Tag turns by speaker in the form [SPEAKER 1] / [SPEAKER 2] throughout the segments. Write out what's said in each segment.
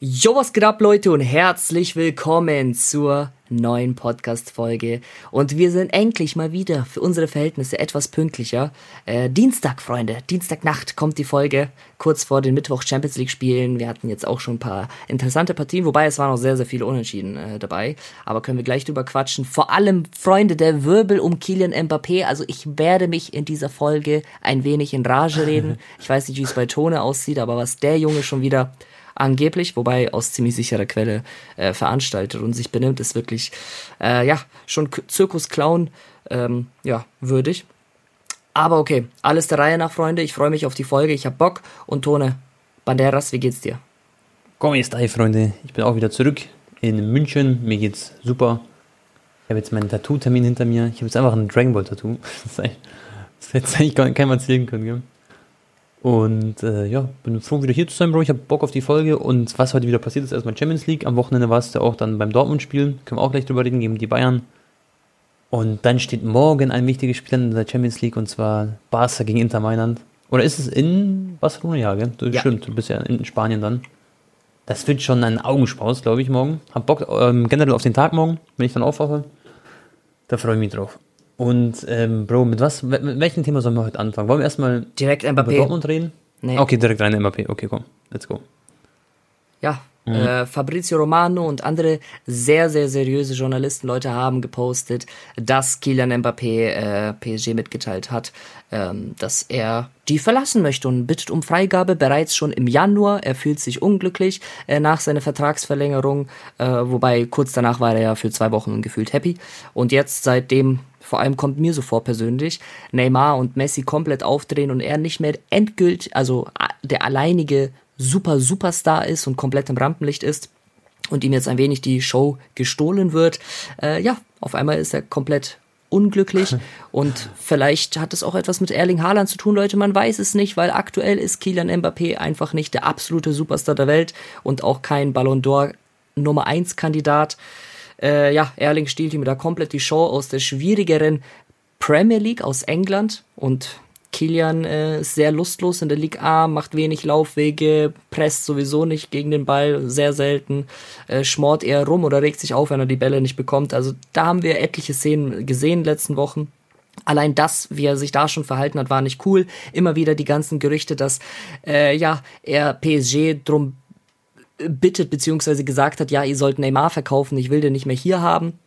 [SPEAKER 1] Jo, was geht ab, Leute, und herzlich willkommen zur neuen Podcast-Folge. Und wir sind endlich mal wieder für unsere Verhältnisse etwas pünktlicher. Äh, Dienstag, Freunde, Dienstagnacht kommt die Folge, kurz vor den Mittwoch Champions League-Spielen. Wir hatten jetzt auch schon ein paar interessante Partien, wobei es waren auch sehr, sehr viele Unentschieden äh, dabei. Aber können wir gleich drüber quatschen. Vor allem, Freunde, der Wirbel um Kylian Mbappé. Also ich werde mich in dieser Folge ein wenig in Rage reden. Ich weiß nicht, wie es bei Tone aussieht, aber was der Junge schon wieder angeblich, wobei aus ziemlich sicherer Quelle äh, veranstaltet und sich benimmt, ist wirklich, äh, ja, schon Zirkus-Clown, ähm, ja, würdig. Aber okay, alles der Reihe nach, Freunde. Ich freue mich auf die Folge, ich hab Bock. Und Tone, Banderas, wie geht's dir?
[SPEAKER 2] Komm, ist da, Freunde. Ich bin auch wieder zurück in München. Mir geht's super. Ich habe jetzt meinen Tattoo-Termin hinter mir. Ich habe jetzt einfach ein Dragon Ball-Tattoo. Das, hätte eigentlich gar keinem erzählen können, gell? Und äh, ja, bin froh, wieder hier zu sein, Bro. Ich habe Bock auf die Folge. Und was heute wieder passiert ist, erstmal Champions League. Am Wochenende war es ja auch dann beim Dortmund-Spiel. Können wir auch gleich drüber reden, gegen die Bayern. Und dann steht morgen ein wichtiges Spiel in der Champions League und zwar Barca gegen Inter Mailand. Oder ist es in Barcelona? Ja, gell? Ja. Stimmt, du bist ja in Spanien dann. Das wird schon ein Augenspaß, glaube ich, morgen. Hab Bock ähm, generell auf den Tag morgen, wenn ich dann aufwache. Da freue ich mich drauf. Und ähm, Bro, mit was, mit welchem Thema sollen wir heute anfangen? Wollen wir erstmal
[SPEAKER 1] direkt Mbappé.
[SPEAKER 2] über Dortmund reden?
[SPEAKER 1] Nee.
[SPEAKER 2] Okay, direkt rein Mbappé. Okay, komm, let's go.
[SPEAKER 1] Ja, mhm. äh, Fabrizio Romano und andere sehr, sehr seriöse Journalisten, Leute haben gepostet, dass Kylian Mbappé äh, PSG mitgeteilt hat, ähm, dass er die verlassen möchte und bittet um Freigabe bereits schon im Januar. Er fühlt sich unglücklich äh, nach seiner Vertragsverlängerung, äh, wobei kurz danach war er ja für zwei Wochen gefühlt happy. Und jetzt seitdem vor allem kommt mir so vor persönlich, Neymar und Messi komplett aufdrehen und er nicht mehr endgültig, also der alleinige super Superstar ist und komplett im Rampenlicht ist und ihm jetzt ein wenig die Show gestohlen wird. Äh, ja, auf einmal ist er komplett unglücklich und vielleicht hat es auch etwas mit Erling Haaland zu tun, Leute, man weiß es nicht, weil aktuell ist Kylian Mbappé einfach nicht der absolute Superstar der Welt und auch kein Ballon d'Or Nummer 1 Kandidat. Äh, ja, Erling stiehlt ihm da komplett die Show aus der schwierigeren Premier League aus England und Kilian äh, ist sehr lustlos in der Liga A, macht wenig Laufwege, presst sowieso nicht gegen den Ball, sehr selten, äh, schmort eher rum oder regt sich auf, wenn er die Bälle nicht bekommt. Also da haben wir etliche Szenen gesehen in den letzten Wochen. Allein das, wie er sich da schon verhalten hat, war nicht cool. Immer wieder die ganzen Gerüchte, dass äh, ja er PSG drum bittet, beziehungsweise gesagt hat, ja, ihr sollt Neymar verkaufen, ich will den nicht mehr hier haben.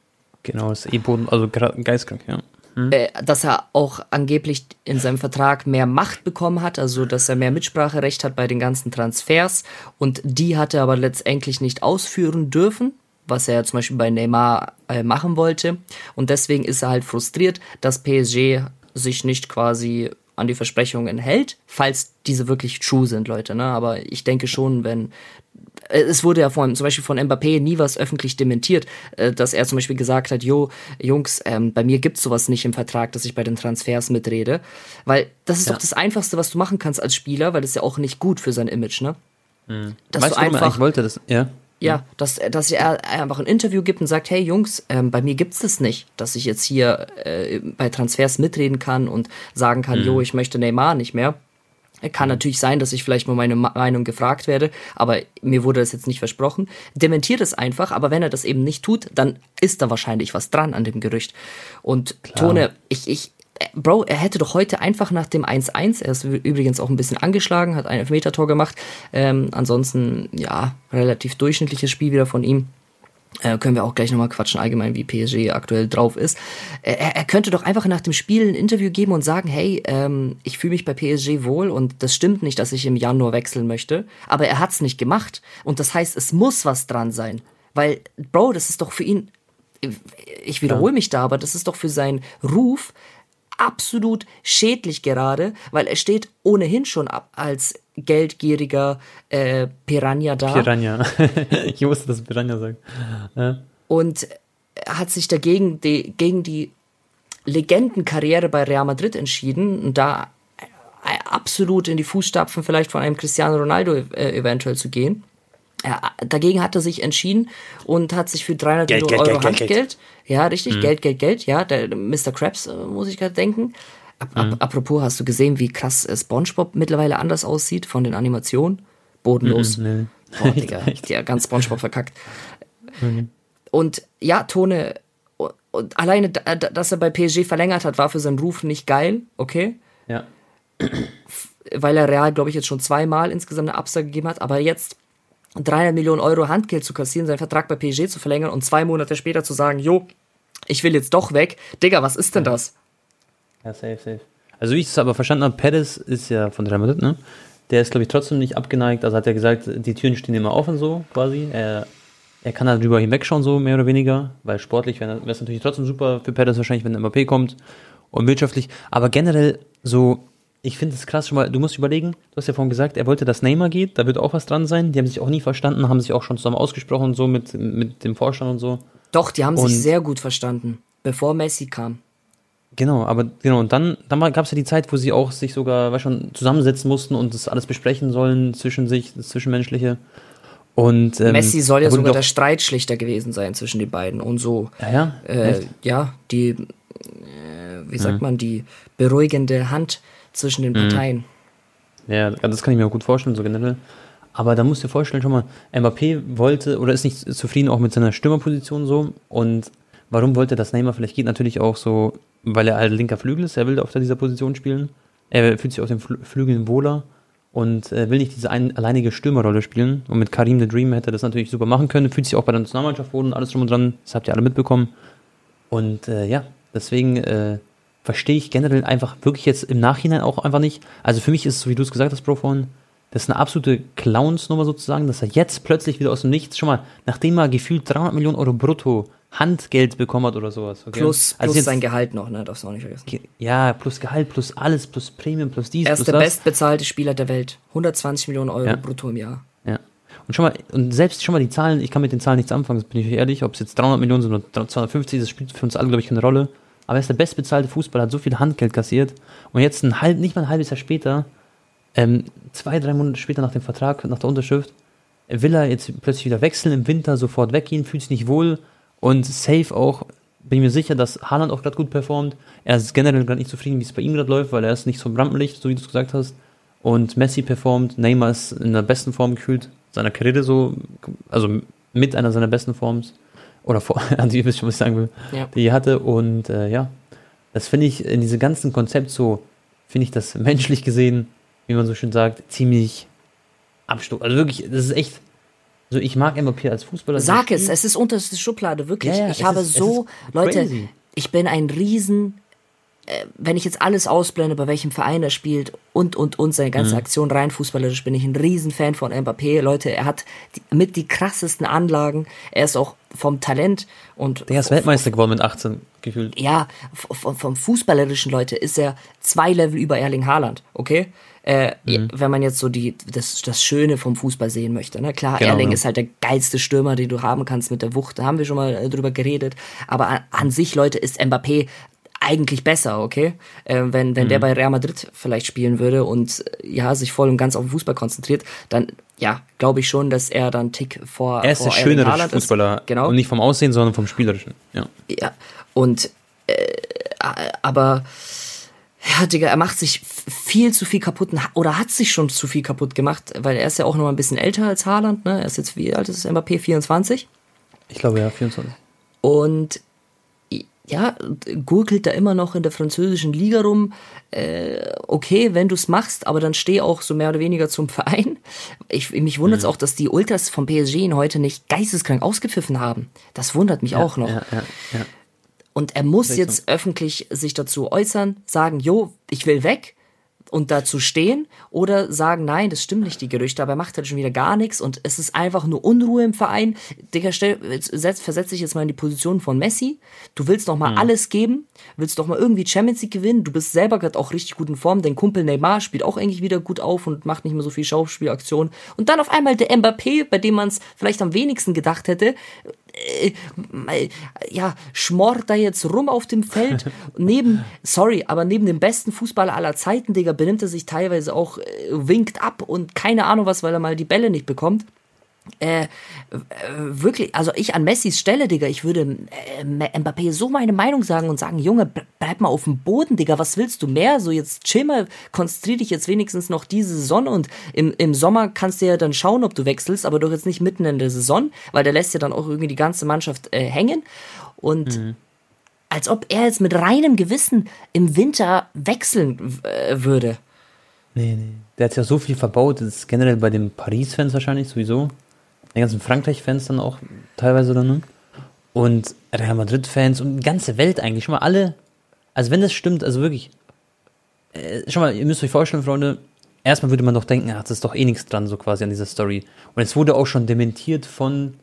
[SPEAKER 2] Genau, ist eh Boden, also geistkrank, ja.
[SPEAKER 1] Hm. Äh, dass er auch angeblich in seinem Vertrag mehr Macht bekommen hat, also dass er mehr Mitspracherecht hat bei den ganzen Transfers und die hat er aber letztendlich nicht ausführen dürfen, was er zum Beispiel bei Neymar äh, machen wollte und deswegen ist er halt frustriert, dass PSG sich nicht quasi an die Versprechungen hält, falls diese wirklich true sind, Leute. Ne? Aber ich denke schon, wenn es wurde ja von, zum Beispiel von Mbappé nie was öffentlich dementiert, äh, dass er zum Beispiel gesagt hat, jo, Jungs, ähm, bei mir gibt's sowas nicht im Vertrag, dass ich bei den Transfers mitrede. Weil das ist ja. doch das Einfachste, was du machen kannst als Spieler, weil das ist ja auch nicht gut für sein Image, ne?
[SPEAKER 2] Mhm. Dass weißt du einfach, ich wollte das, ja.
[SPEAKER 1] Ja, dass, dass er einfach ein Interview gibt und sagt, hey Jungs, ähm, bei mir gibt's das nicht, dass ich jetzt hier äh, bei Transfers mitreden kann und sagen kann, mhm. jo, ich möchte Neymar nicht mehr. Kann natürlich sein, dass ich vielleicht mal meine Meinung gefragt werde, aber mir wurde das jetzt nicht versprochen. Dementiert es einfach, aber wenn er das eben nicht tut, dann ist da wahrscheinlich was dran an dem Gerücht. Und Klar. Tone, ich, ich, Bro, er hätte doch heute einfach nach dem 1-1, er ist übrigens auch ein bisschen angeschlagen, hat ein Elfmeter-Tor gemacht. Ähm, ansonsten, ja, relativ durchschnittliches Spiel wieder von ihm. Äh, können wir auch gleich nochmal quatschen, allgemein, wie PSG aktuell drauf ist. Äh, er, er, könnte doch einfach nach dem Spiel ein Interview geben und sagen, hey, ähm, ich fühle mich bei PSG wohl und das stimmt nicht, dass ich im Januar wechseln möchte. Aber er hat's nicht gemacht. Und das heißt, es muss was dran sein. Weil, Bro, das ist doch für ihn, ich wiederhole ja. mich da, aber das ist doch für seinen Ruf absolut schädlich gerade, weil er steht ohnehin schon ab als geldgieriger äh, Piranha da.
[SPEAKER 2] Piranha. ich wusste, dass Piranha sagt. Ja.
[SPEAKER 1] Und hat sich dagegen die, gegen die Legendenkarriere bei Real Madrid entschieden und da äh, absolut in die Fußstapfen vielleicht von einem Cristiano Ronaldo äh, eventuell zu gehen. Ja, dagegen hat er sich entschieden und hat sich für 300 Geld, Euro Geld, Handgeld, Geld, ja, richtig, mhm. Geld, Geld, Geld, ja, der Mr. Krabs, äh, muss ich gerade denken. Ap mhm. apropos, hast du gesehen, wie krass äh, SpongeBob mittlerweile anders aussieht von den Animationen? Bodenlos. Mhm, nee. Boah, Digga, der ganz Spongebob verkackt. Mhm. Und ja, Tone, und alleine, dass er bei PSG verlängert hat, war für seinen Ruf nicht geil, okay?
[SPEAKER 2] Ja.
[SPEAKER 1] Weil er Real, glaube ich, jetzt schon zweimal insgesamt eine Absage gegeben hat, aber jetzt 300 Millionen Euro Handgeld zu kassieren, seinen Vertrag bei PSG zu verlängern und zwei Monate später zu sagen, jo, ich will jetzt doch weg. Digga, was ist denn das?
[SPEAKER 2] Ja, safe, safe. Also wie ich es aber verstanden habe, Perez ist ja von Real Madrid, ne? Der ist, glaube ich, trotzdem nicht abgeneigt. Also hat er gesagt, die Türen stehen immer offen so, quasi. Er, er kann darüber halt hinwegschauen, so mehr oder weniger, weil sportlich wäre es natürlich trotzdem super für Perez wahrscheinlich, wenn der MAP kommt und wirtschaftlich. Aber generell so, ich finde es krass schon mal, du musst überlegen, du hast ja vorhin gesagt, er wollte, dass Neymar geht, da wird auch was dran sein. Die haben sich auch nie verstanden, haben sich auch schon zusammen ausgesprochen, so mit, mit dem Vorstand und so.
[SPEAKER 1] Doch, die haben und sich sehr gut verstanden, bevor Messi kam.
[SPEAKER 2] Genau, aber genau, und dann, dann gab es ja die Zeit, wo sie auch sich sogar weißt schon zusammensetzen mussten und das alles besprechen sollen zwischen sich, das Zwischenmenschliche. Und,
[SPEAKER 1] ähm, Messi soll ja sogar der Streitschlichter gewesen sein zwischen den beiden und so.
[SPEAKER 2] Ja, ja,
[SPEAKER 1] äh, ja die, äh, wie sagt ja. man, die beruhigende Hand zwischen den mhm. Parteien.
[SPEAKER 2] Ja, das kann ich mir auch gut vorstellen, so generell. Aber da musst du dir vorstellen, schon mal, Mbappé wollte oder ist nicht zufrieden auch mit seiner Stürmerposition so und warum wollte das Neymar vielleicht geht? Natürlich auch so weil er halt linker Flügel ist, er will auf dieser Position spielen. Er fühlt sich auf den Flügeln wohler und äh, will nicht diese ein, alleinige Stürmerrolle spielen. Und mit Karim the Dream hätte er das natürlich super machen können. Fühlt sich auch bei der Nationalmannschaft wohl und alles drum und dran. Das habt ihr alle mitbekommen. Und äh, ja, deswegen äh, verstehe ich generell einfach wirklich jetzt im Nachhinein auch einfach nicht. Also für mich ist es, so wie du es gesagt hast, vorhin, das ist eine absolute Clownsnummer sozusagen, dass er jetzt plötzlich wieder aus dem Nichts, schon mal, nachdem er gefühlt 300 Millionen Euro brutto Handgeld bekommen hat oder sowas.
[SPEAKER 1] Okay? Plus, also plus jetzt, sein Gehalt noch, ne? Darfst du auch nicht vergessen.
[SPEAKER 2] Ja, plus Gehalt, plus alles, plus Premium, plus dies.
[SPEAKER 1] Er ist
[SPEAKER 2] plus
[SPEAKER 1] der das. bestbezahlte Spieler der Welt. 120 Millionen Euro ja. brutto im Jahr.
[SPEAKER 2] Ja. Und schon mal, und selbst schon mal die Zahlen, ich kann mit den Zahlen nichts anfangen, bin ich ehrlich, ob es jetzt 300 Millionen sind oder 250, das spielt für uns alle, glaube ich, keine Rolle. Aber er ist der bestbezahlte Fußballer, hat so viel Handgeld kassiert und jetzt ein halb, nicht mal ein halbes Jahr später, ähm, zwei, drei Monate später nach dem Vertrag, nach der Unterschrift, will er jetzt plötzlich wieder wechseln, im Winter sofort weggehen, fühlt sich nicht wohl, und safe auch, bin ich mir sicher, dass Haaland auch gerade gut performt. Er ist generell gerade nicht zufrieden, wie es bei ihm gerade läuft, weil er ist nicht so im Rampenlicht, so wie du es gesagt hast. Und Messi performt, Neymar ist in der besten Form gefühlt, seiner Karriere so, also mit einer seiner besten Forms. Oder vor, also ihr wisst schon, was ich sagen will, ja. die er hatte. Und äh, ja, das finde ich in diesem ganzen Konzept so, finde ich das menschlich gesehen, wie man so schön sagt, ziemlich abstoß. Also wirklich, das ist echt also ich mag Mbappé als Fußballer.
[SPEAKER 1] Sag es, es ist unterste Schublade, wirklich. Ja, ja, ich habe ist, so, Leute, ich bin ein Riesen, äh, wenn ich jetzt alles ausblende, bei welchem Verein er spielt und, und, und seine ganze mhm. Aktion rein fußballerisch, bin ich ein Riesenfan von Mbappé. Leute, er hat die, mit die krassesten Anlagen. Er ist auch vom Talent und.
[SPEAKER 2] Der ist Weltmeister geworden mit 18 gefühlt.
[SPEAKER 1] Ja, vom, vom Fußballerischen, Leute, ist er zwei Level über Erling Haaland, okay? Äh, mhm. Wenn man jetzt so die, das, das Schöne vom Fußball sehen möchte. Ne? Klar, genau, Erling ja. ist halt der geilste Stürmer, den du haben kannst mit der Wucht. Da haben wir schon mal äh, drüber geredet. Aber an, an sich, Leute, ist Mbappé eigentlich besser, okay? Äh, wenn wenn mhm. der bei Real Madrid vielleicht spielen würde und äh, ja, sich voll und ganz auf den Fußball konzentriert, dann ja, glaube ich schon, dass er dann Tick vor
[SPEAKER 2] Er ist vor der schönere Fußballer, ist. genau. Und nicht vom Aussehen, sondern vom Spielerischen, ja.
[SPEAKER 1] Ja, und äh, aber ja, Digga, er macht sich viel zu viel kaputt oder hat sich schon zu viel kaputt gemacht, weil er ist ja auch noch mal ein bisschen älter als Haaland, ne? Er ist jetzt, wie alt ist Mbappé? 24?
[SPEAKER 2] Ich glaube, ja, 24.
[SPEAKER 1] Und ja, gurkelt da immer noch in der französischen Liga rum. Äh, okay, wenn du es machst, aber dann steh auch so mehr oder weniger zum Verein. Ich, mich wundert es mhm. auch, dass die Ultras vom PSG ihn heute nicht geisteskrank ausgepfiffen haben. Das wundert mich
[SPEAKER 2] ja,
[SPEAKER 1] auch noch.
[SPEAKER 2] Ja, ja, ja.
[SPEAKER 1] Und er muss jetzt so. öffentlich sich dazu äußern, sagen, jo, ich will weg und dazu stehen oder sagen, nein, das stimmt nicht, die Gerüchte, aber er macht halt schon wieder gar nichts und es ist einfach nur Unruhe im Verein. Digga, versetz dich jetzt mal in die Position von Messi. Du willst noch mal mhm. alles geben, willst doch mal irgendwie Champions League gewinnen. Du bist selber gerade auch richtig gut in Form. Dein Kumpel Neymar spielt auch eigentlich wieder gut auf und macht nicht mehr so viel Schauspielaktionen. Und dann auf einmal der Mbappé, bei dem man es vielleicht am wenigsten gedacht hätte, äh, ja, schmort da jetzt rum auf dem Feld. neben, sorry, aber neben dem besten Fußballer aller Zeiten, Digga, benimmt er sich teilweise auch, äh, winkt ab und keine Ahnung was, weil er mal die Bälle nicht bekommt. Äh, wirklich, also ich an Messis Stelle, Digga, ich würde äh, Mbappé so meine Meinung sagen und sagen, Junge, bleib mal auf dem Boden, Digga, was willst du mehr? So jetzt chill mal, konzentrier dich jetzt wenigstens noch diese Saison und im, im Sommer kannst du ja dann schauen, ob du wechselst, aber doch jetzt nicht mitten in der Saison, weil der lässt ja dann auch irgendwie die ganze Mannschaft äh, hängen und mhm. als ob er jetzt mit reinem Gewissen im Winter wechseln äh, würde.
[SPEAKER 2] Nee, nee. Der hat ja so viel verbaut, das ist generell bei den Paris-Fans wahrscheinlich sowieso die ganzen Frankreich-Fans dann auch teilweise dann, ne? Und Real Madrid-Fans und die ganze Welt eigentlich, schon mal alle. Also wenn das stimmt, also wirklich, äh, schon mal, ihr müsst euch vorstellen, Freunde, erstmal würde man doch denken, ach, das ist doch eh nichts dran, so quasi an dieser Story. Und es wurde auch schon dementiert von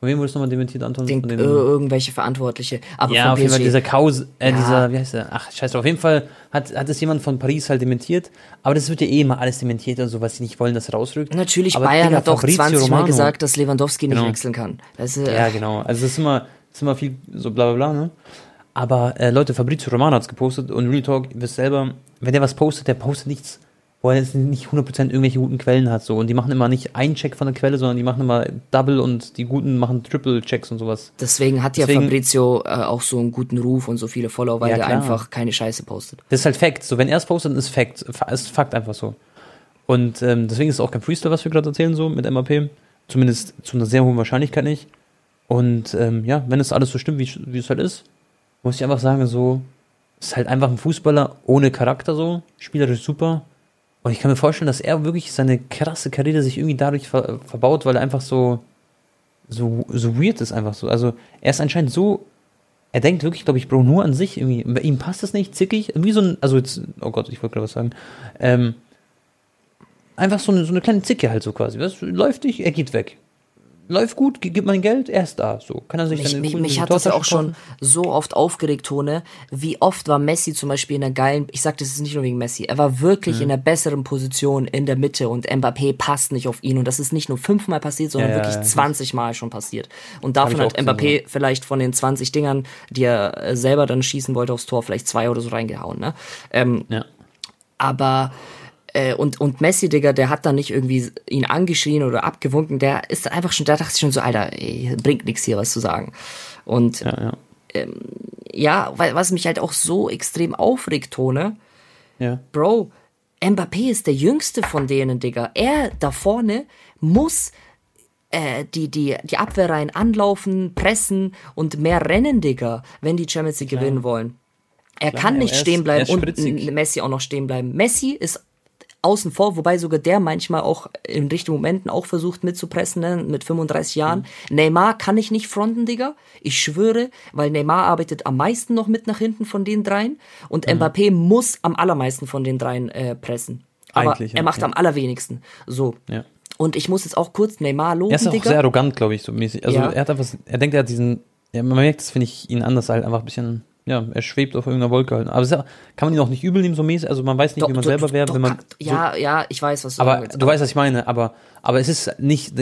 [SPEAKER 2] von wem wurde es nochmal dementiert, Anton?
[SPEAKER 1] Den,
[SPEAKER 2] den,
[SPEAKER 1] äh, irgendwelche Verantwortliche. Aber
[SPEAKER 2] ja, auf jeden Fall dieser Kaus, äh, ja. dieser, wie heißt der? Ach, scheiße, auf jeden Fall hat, hat es jemand von Paris halt dementiert. Aber das wird ja eh immer alles dementiert und so, was sie nicht wollen, dass rausrückt.
[SPEAKER 1] Natürlich,
[SPEAKER 2] aber
[SPEAKER 1] Bayern hat doch 20 Romano, Mal gesagt, dass Lewandowski
[SPEAKER 2] genau.
[SPEAKER 1] nicht wechseln kann.
[SPEAKER 2] Das, äh, ja, genau. Also das ist immer, das ist immer viel so bla bla bla, ne? Aber äh, Leute, Fabrizio Romano hat es gepostet und Real Talk, ihr wisst selber, wenn der was postet, der postet nichts wo er jetzt nicht 100% irgendwelche guten Quellen hat. So. Und die machen immer nicht einen Check von der Quelle, sondern die machen immer Double und die Guten machen Triple-Checks und sowas.
[SPEAKER 1] Deswegen hat ja Deswegen, Fabrizio äh, auch so einen guten Ruf und so viele Follower, weil ja, der einfach keine Scheiße postet.
[SPEAKER 2] Das ist halt Fact. So, wenn er es postet, ist Fact. Ist Fakt einfach so. Und ähm, deswegen ist es auch kein Freestyle, was wir gerade erzählen, so mit MAP. Zumindest zu einer sehr hohen Wahrscheinlichkeit nicht. Und ähm, ja, wenn es alles so stimmt, wie, wie es halt ist, muss ich einfach sagen, so, ist halt einfach ein Fußballer ohne Charakter so, spielerisch super, und ich kann mir vorstellen, dass er wirklich seine krasse Karriere sich irgendwie dadurch ver verbaut, weil er einfach so, so, so weird ist, einfach so. Also, er ist anscheinend so, er denkt wirklich, glaube ich, Bro, nur an sich irgendwie. Bei ihm passt das nicht, zickig, wie so ein, also jetzt, oh Gott, ich wollte gerade was sagen. Ähm, einfach so eine, so eine kleine Zicke halt so quasi. Was läuft nicht, er geht weg läuft gut, gibt man Geld, er ist da. So kann er sich
[SPEAKER 1] mich, mich, mich hat das ja auch schon so oft aufgeregt, Tone. Wie oft war Messi zum Beispiel in der geilen, ich sag das ist nicht nur wegen Messi, er war wirklich mhm. in der besseren Position in der Mitte und Mbappé passt nicht auf ihn und das ist nicht nur fünfmal passiert, sondern ja, wirklich ja, 20 Mal schon passiert. Und davon hat Mbappé gesehen, vielleicht von den 20 Dingern, die er äh, selber dann schießen wollte aufs Tor, vielleicht zwei oder so reingehauen. Ne? Ähm, ja. Aber äh, und, und Messi, Digga, der hat dann nicht irgendwie ihn angeschrien oder abgewunken, der ist einfach schon, da dachte ich schon so, Alter, ey, bringt nichts hier was zu sagen. Und ja, ja. Ähm, ja, was mich halt auch so extrem aufregt, Tone, ja. Bro, Mbappé ist der jüngste von denen, Digga. Er da vorne muss äh, die, die, die Abwehrreihen anlaufen, pressen und mehr rennen, Digga, wenn die Champions League gewinnen wollen. Er Klar, kann nicht stehen bleiben und Messi auch noch stehen bleiben. Messi ist außen vor, wobei sogar der manchmal auch in richtigen Momenten auch versucht mitzupressen, ne, mit 35 Jahren. Mhm. Neymar kann ich nicht fronten, Digga. Ich schwöre, weil Neymar arbeitet am meisten noch mit nach hinten von den dreien und mhm. Mbappé muss am allermeisten von den dreien äh, pressen. Aber Eigentlich, er macht ja. am allerwenigsten. So. Ja. Und ich muss jetzt auch kurz Neymar loben,
[SPEAKER 2] Er ist auch
[SPEAKER 1] Digga.
[SPEAKER 2] sehr arrogant, glaube ich, so mäßig. Also ja. er hat einfach, er denkt, er hat diesen, ja, man merkt, das finde ich ihn anders halt einfach ein bisschen ja, er schwebt auf irgendeiner Wolke halt. Aber ja, kann man ihn auch nicht übel nehmen, so mäßig. Also man weiß nicht, doch, wie man doch, selber wäre, wenn man.
[SPEAKER 1] Ja, so, ja, ich weiß, was
[SPEAKER 2] du Aber du weißt, was ich meine. Aber, aber es ist nicht,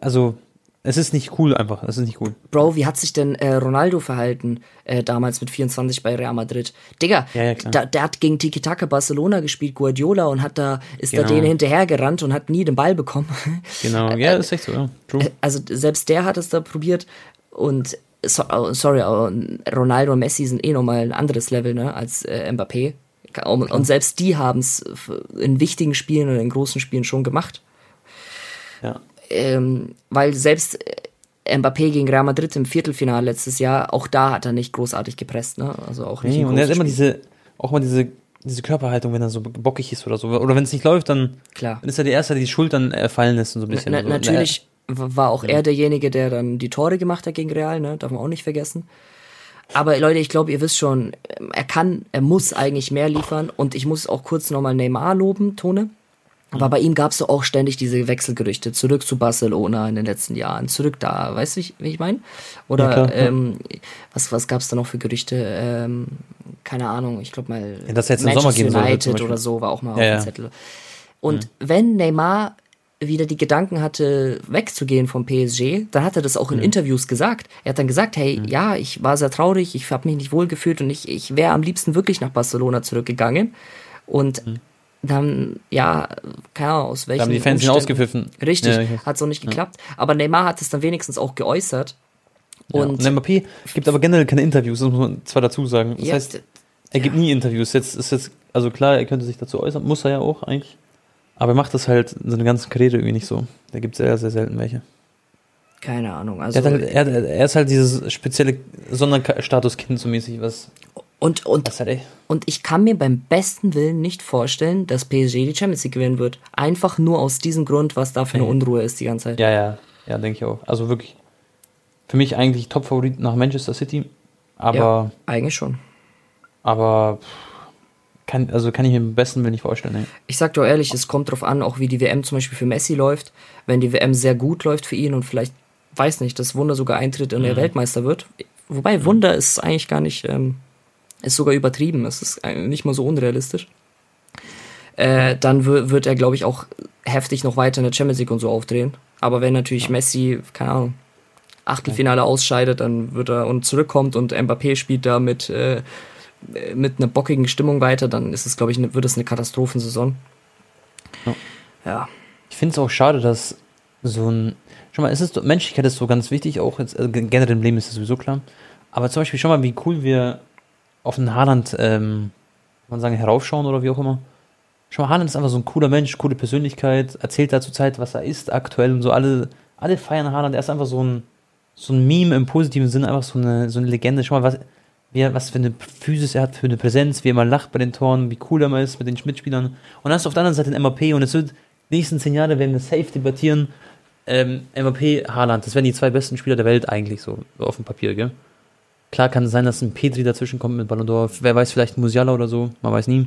[SPEAKER 2] also es ist nicht cool einfach. Es ist nicht cool.
[SPEAKER 1] Bro, wie hat sich denn äh, Ronaldo verhalten äh, damals mit 24 bei Real Madrid? Digga, ja, ja, da, der hat gegen Tiki Taka Barcelona gespielt, Guardiola und hat da ist genau. da denen hinterhergerannt und hat nie den Ball bekommen.
[SPEAKER 2] Genau, ja, das ist echt so. Ja.
[SPEAKER 1] True. Äh, also selbst der hat es da probiert und so, oh, sorry, Ronaldo und Messi sind eh nochmal ein anderes Level, ne, als äh, Mbappé. Und, und selbst die haben es in wichtigen Spielen oder in großen Spielen schon gemacht. Ja. Ähm, weil selbst äh, Mbappé gegen Real Madrid im Viertelfinale letztes Jahr, auch da hat er nicht großartig gepresst, ne? Also auch nicht.
[SPEAKER 2] Nee, und er hat immer diese, auch mal diese, diese Körperhaltung, wenn er so bockig ist oder so. Oder wenn es nicht läuft, dann, Klar. dann ist er der Erste, der die Schultern äh, fallen lässt und so ein bisschen.
[SPEAKER 1] Na, natürlich, war auch ja. er derjenige, der dann die Tore gemacht hat gegen Real, ne? Darf man auch nicht vergessen. Aber Leute, ich glaube, ihr wisst schon, er kann, er muss eigentlich mehr liefern. Und ich muss auch kurz nochmal Neymar loben, Tone. Aber bei ihm gab es auch ständig diese Wechselgerüchte. Zurück zu Barcelona in den letzten Jahren, zurück da, weißt du, wie ich meine? Oder ja, ähm, was, was gab es da noch für Gerüchte? Ähm, keine Ahnung, ich glaube mal
[SPEAKER 2] ja, dass jetzt Manchester Sommer gehen
[SPEAKER 1] United soll, oder so war auch mal ja, auf dem Zettel. Und wenn Neymar wieder die Gedanken hatte, wegzugehen vom PSG, dann hat er das auch in mhm. Interviews gesagt. Er hat dann gesagt, hey, mhm. ja, ich war sehr traurig, ich habe mich nicht wohl gefühlt und ich, ich wäre am liebsten wirklich nach Barcelona zurückgegangen. Und mhm. dann, ja, keine Ahnung, aus welchen
[SPEAKER 2] Da haben die Fans ihn ausgepfiffen.
[SPEAKER 1] Richtig,
[SPEAKER 2] Ja,
[SPEAKER 1] hat so nicht geklappt. Aber Neymar hat es dann wenigstens auch geäußert.
[SPEAKER 2] Ja,
[SPEAKER 1] Und,
[SPEAKER 2] und Mbappé gibt aber generell keine Interviews, das muss man zwar dazu sagen. Das
[SPEAKER 1] ja,
[SPEAKER 2] heißt, er gibt nie Interviews. Jetzt ist jetzt, also klar, er könnte sich dazu äußern, muss er ja auch eigentlich. Aber er macht das halt in seiner ganzen Karriere irgendwie nicht so. Da gibt es sehr, sehr selten welche.
[SPEAKER 1] keine Ahnung.
[SPEAKER 2] Er,
[SPEAKER 1] Also,
[SPEAKER 2] hat halt, er, er ist halt dieses spezielle Sonderstatuskind so mäßig, was,
[SPEAKER 1] und, und,
[SPEAKER 2] was halt
[SPEAKER 1] und ich kann mir beim besten Willen nicht vorstellen, dass PSG die Champions League gewinnen wird. Einfach nur aus diesem Grund, was da für eine. Unruhe ist die ganze Zeit.
[SPEAKER 2] Ja, ja, ja, denke ich auch. Also wirklich, für mich eigentlich Top-Favorit nach Manchester City. Aber,
[SPEAKER 1] Ja, eigentlich schon.
[SPEAKER 2] aber, pff, kann, also kann ich mir beim besten Willen nicht vorstellen. Ey.
[SPEAKER 1] Ich sag dir ehrlich, es kommt drauf an, auch wie die WM zum Beispiel für Messi läuft. Wenn die WM sehr gut läuft für ihn und vielleicht, weiß nicht, das Wunder sogar eintritt und er Weltmeister wird. Wobei Wunder ist eigentlich gar nicht, ähm, ist sogar übertrieben. Es ist eigentlich nicht mal so unrealistisch. Äh, dann wird er, glaube ich, auch heftig noch weiter in der Champions League und so aufdrehen. Aber wenn natürlich Messi, keine Ahnung, Achtelfinale ausscheidet, dann wird er und zurückkommt und Mbappé spielt da mit, äh, mit einer bockigen Stimmung weiter, dann ist es, glaube ich, ne, wird es eine Katastrophensaison.
[SPEAKER 2] Ja.
[SPEAKER 1] Ja.
[SPEAKER 2] Ich finde es auch schade, dass so ein. Schau mal, es ist, Menschlichkeit ist so ganz wichtig, auch jetzt, also generell im Leben ist das sowieso klar. Aber zum Beispiel, schau mal, wie cool wir auf den Haaland, ähm, kann man sagen, heraufschauen oder wie auch immer. Schau mal, Haaland ist einfach so ein cooler Mensch, coole Persönlichkeit, erzählt da zur Zeit, was er ist aktuell und so. Alle, alle feiern Haaland, er ist einfach so ein, so ein Meme im positiven Sinne, einfach so eine, so eine Legende. Schau mal, was, wie er, was für eine Physis er hat, für eine Präsenz, wie er mal lacht bei den Toren, wie cool er mal ist mit den Mitspielern. Und dann hast du auf der anderen Seite den MAP und es wird die nächsten zehn Jahre werden wir safe debattieren. Ähm, MAP, Haaland, das wären die zwei besten Spieler der Welt eigentlich so, auf dem Papier, gell? Klar kann es sein, dass ein Petri dazwischen kommt mit Ballon d'Or, wer weiß, vielleicht Musiala oder so, man weiß nie.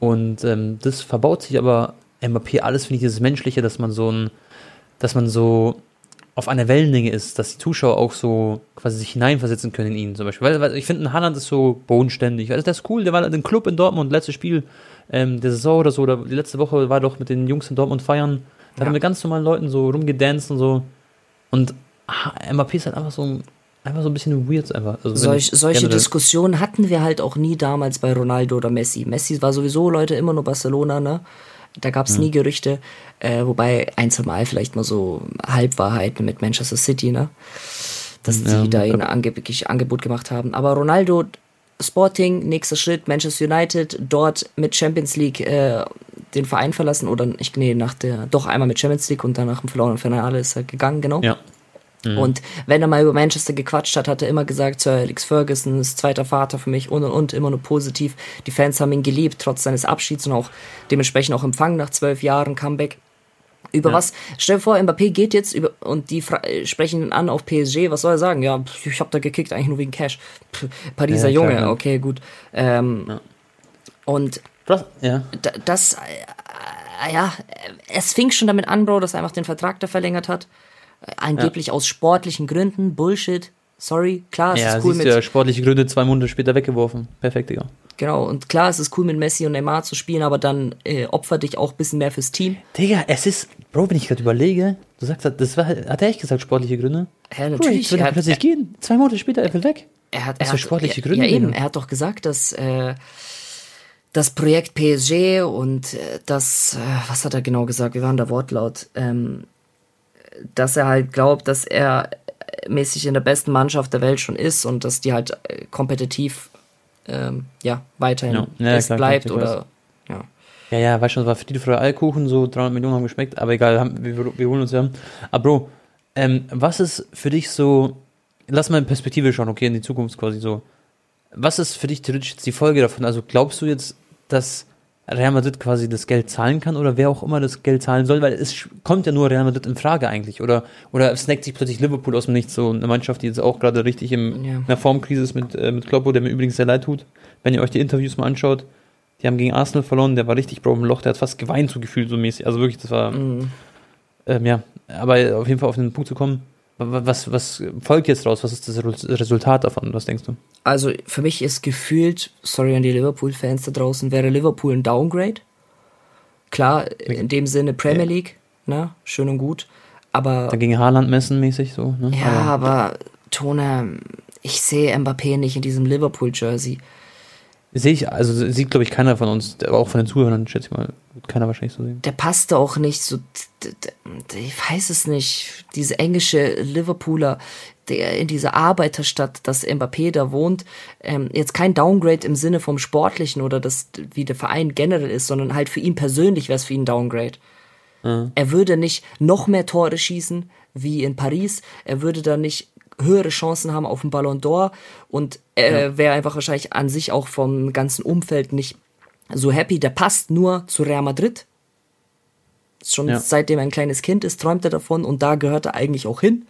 [SPEAKER 2] Und ähm, das verbaut sich aber MAP alles, finde ich, dieses Menschliche, dass man so ein, dass man so auf einer Wellenlänge ist, dass die Zuschauer auch so quasi sich hineinversetzen können in ihn zum Beispiel. Weil, weil ich finde, ein Haaland ist so bodenständig. Also das ist cool, der war in Club in Dortmund, letztes Spiel ähm, der Saison oder so, oder die letzte Woche war doch mit den Jungs in Dortmund feiern. Da
[SPEAKER 1] Ja.
[SPEAKER 2] haben wir ganz normalen Leuten so rumgedanced und so. Und ah, MAP ist halt einfach so, ein- einfach so ein bisschen weird einfach. Also
[SPEAKER 1] Solch, solche
[SPEAKER 2] generell-
[SPEAKER 1] Diskussionen hatten wir halt auch nie damals bei Ronaldo oder Messi. Messi war sowieso, Leute, immer nur Barcelona, ne? Da gab es nie Gerüchte, äh, wobei ein, zwei Mal vielleicht mal so Halbwahrheiten mit Manchester City, ne? Dass die
[SPEAKER 2] Ja,
[SPEAKER 1] da
[SPEAKER 2] ja.
[SPEAKER 1] ein angeblich Angebot gemacht haben. Aber Ronaldo, Sporting, nächster Schritt, Manchester United, dort mit Champions League äh, den Verein verlassen oder ich nee, nach der, doch einmal mit Champions League und danach im verlorenen Finale ist er gegangen, genau.
[SPEAKER 2] Ja.
[SPEAKER 1] Und wenn er mal über Manchester gequatscht hat, hat er immer gesagt, Sir Alex Ferguson ist zweiter Vater für mich und und und, immer nur positiv. Die Fans haben ihn geliebt, trotz seines Abschieds und auch dementsprechend auch empfangen nach zwölf Jahren Comeback. Über
[SPEAKER 2] Ja.
[SPEAKER 1] was? Stell dir vor, Mbappé geht jetzt über und die sprechen ihn an auf PSG. Was soll er sagen? Ja, ich habe da gekickt, eigentlich nur wegen Cash. Pff, Pariser
[SPEAKER 2] Ja,
[SPEAKER 1] Junge, okay, gut. Ähm,
[SPEAKER 2] Ja.
[SPEAKER 1] Und
[SPEAKER 2] Das, ja.
[SPEAKER 1] da- das, äh, ja, es fing schon damit an, Bro, dass er einfach den Vertrag da verlängert hat. Äh, Angeblich aus sportlichen Gründen. Bullshit. Sorry. Klar, es
[SPEAKER 2] Ja,
[SPEAKER 1] ist cool mit,
[SPEAKER 2] ja, sportliche Gründe zwei Monate später weggeworfen. Perfekt, Digga.
[SPEAKER 1] genau, und klar, es ist cool mit Messi und Neymar zu spielen, aber dann äh, opfer dich auch ein bisschen mehr fürs Team.
[SPEAKER 2] Digga, es ist, Bro, wenn ich gerade überlege, du sagst, das war, hat er echt gesagt, sportliche Gründe?
[SPEAKER 1] Ja,
[SPEAKER 2] Bro,
[SPEAKER 1] natürlich. Er
[SPEAKER 2] er
[SPEAKER 1] hat,
[SPEAKER 2] plötzlich gehen. Zwei Monate später, er will weg.
[SPEAKER 1] er hat, er
[SPEAKER 2] für
[SPEAKER 1] hat,
[SPEAKER 2] sportliche
[SPEAKER 1] ja,
[SPEAKER 2] Gründe,
[SPEAKER 1] Ja, eben. Er hat doch gesagt, dass äh, das Projekt PSG und äh, das, äh, was hat er genau gesagt? Wir waren da wortlaut. Ähm, dass er halt glaubt, dass er mäßig in der besten Mannschaft der Welt schon ist und dass die halt äh, kompetitiv ähm, ja, weiterhin
[SPEAKER 2] Ja. Ja, klar,
[SPEAKER 1] bleibt
[SPEAKER 2] klar,
[SPEAKER 1] oder ja.
[SPEAKER 2] Ja, ja, weißt schon, das war Friede für Eierkuchen, so 300 Millionen haben geschmeckt, aber egal, haben, wir, wir holen uns ja. Aber Bro, ähm, was ist für dich so, lass mal in Perspektive schauen, okay, in die Zukunft quasi so. Was ist für dich theoretisch jetzt die Folge davon? Also glaubst du jetzt, dass Real Madrid quasi das Geld zahlen kann oder wer auch immer das Geld zahlen soll? Weil es kommt ja nur Real Madrid in Frage eigentlich. Oder, oder snackt sich plötzlich Liverpool aus dem Nichts, so eine Mannschaft, die jetzt auch gerade richtig im,
[SPEAKER 1] Ja.
[SPEAKER 2] in einer Formkrise ist mit, äh, mit Kloppo, der mir übrigens sehr leid tut. Wenn ihr euch die Interviews mal anschaut, die haben gegen Arsenal verloren, der war richtig Bro im Loch, der hat fast geweint so gefühlt so mäßig. Also wirklich, das war,
[SPEAKER 1] Mhm.
[SPEAKER 2] ähm, ja, aber auf jeden Fall auf den Punkt zu kommen, was, was folgt jetzt raus? Was ist das Re- Resultat davon? Was denkst du?
[SPEAKER 1] Also für mich ist gefühlt, sorry an die Liverpool-Fans da draußen, wäre Liverpool ein Downgrade. Klar, in dem Sinne Premier League, ne, schön und gut. Aber
[SPEAKER 2] Dagegen Haaland messen mäßig so, ne?
[SPEAKER 1] Ja,
[SPEAKER 2] Aber,
[SPEAKER 1] aber Tone, ich sehe Mbappé nicht in diesem Liverpool-Jersey.
[SPEAKER 2] Sehe ich, also sieht, glaube ich, keiner von uns, aber auch von den Zuhörern, schätze ich mal, wird keiner wahrscheinlich so sehen.
[SPEAKER 1] Der passte auch nicht so, ich weiß es nicht, diese englische Liverpooler, der in dieser Arbeiterstadt, dass Mbappé da wohnt, ähm, jetzt kein Downgrade im Sinne vom Sportlichen oder das, wie der Verein generell ist, sondern halt für ihn persönlich wäre es für ihn ein Downgrade. Er würde nicht noch mehr Tore schießen wie in Paris. Er würde da nicht höhere Chancen haben auf den Ballon d'Or und er wäre einfach wahrscheinlich an sich auch vom ganzen Umfeld nicht so happy. Der passt nur zu Real Madrid. Schon
[SPEAKER 2] Ja.
[SPEAKER 1] seitdem er ein kleines Kind ist, träumt er davon und da gehört er eigentlich auch hin.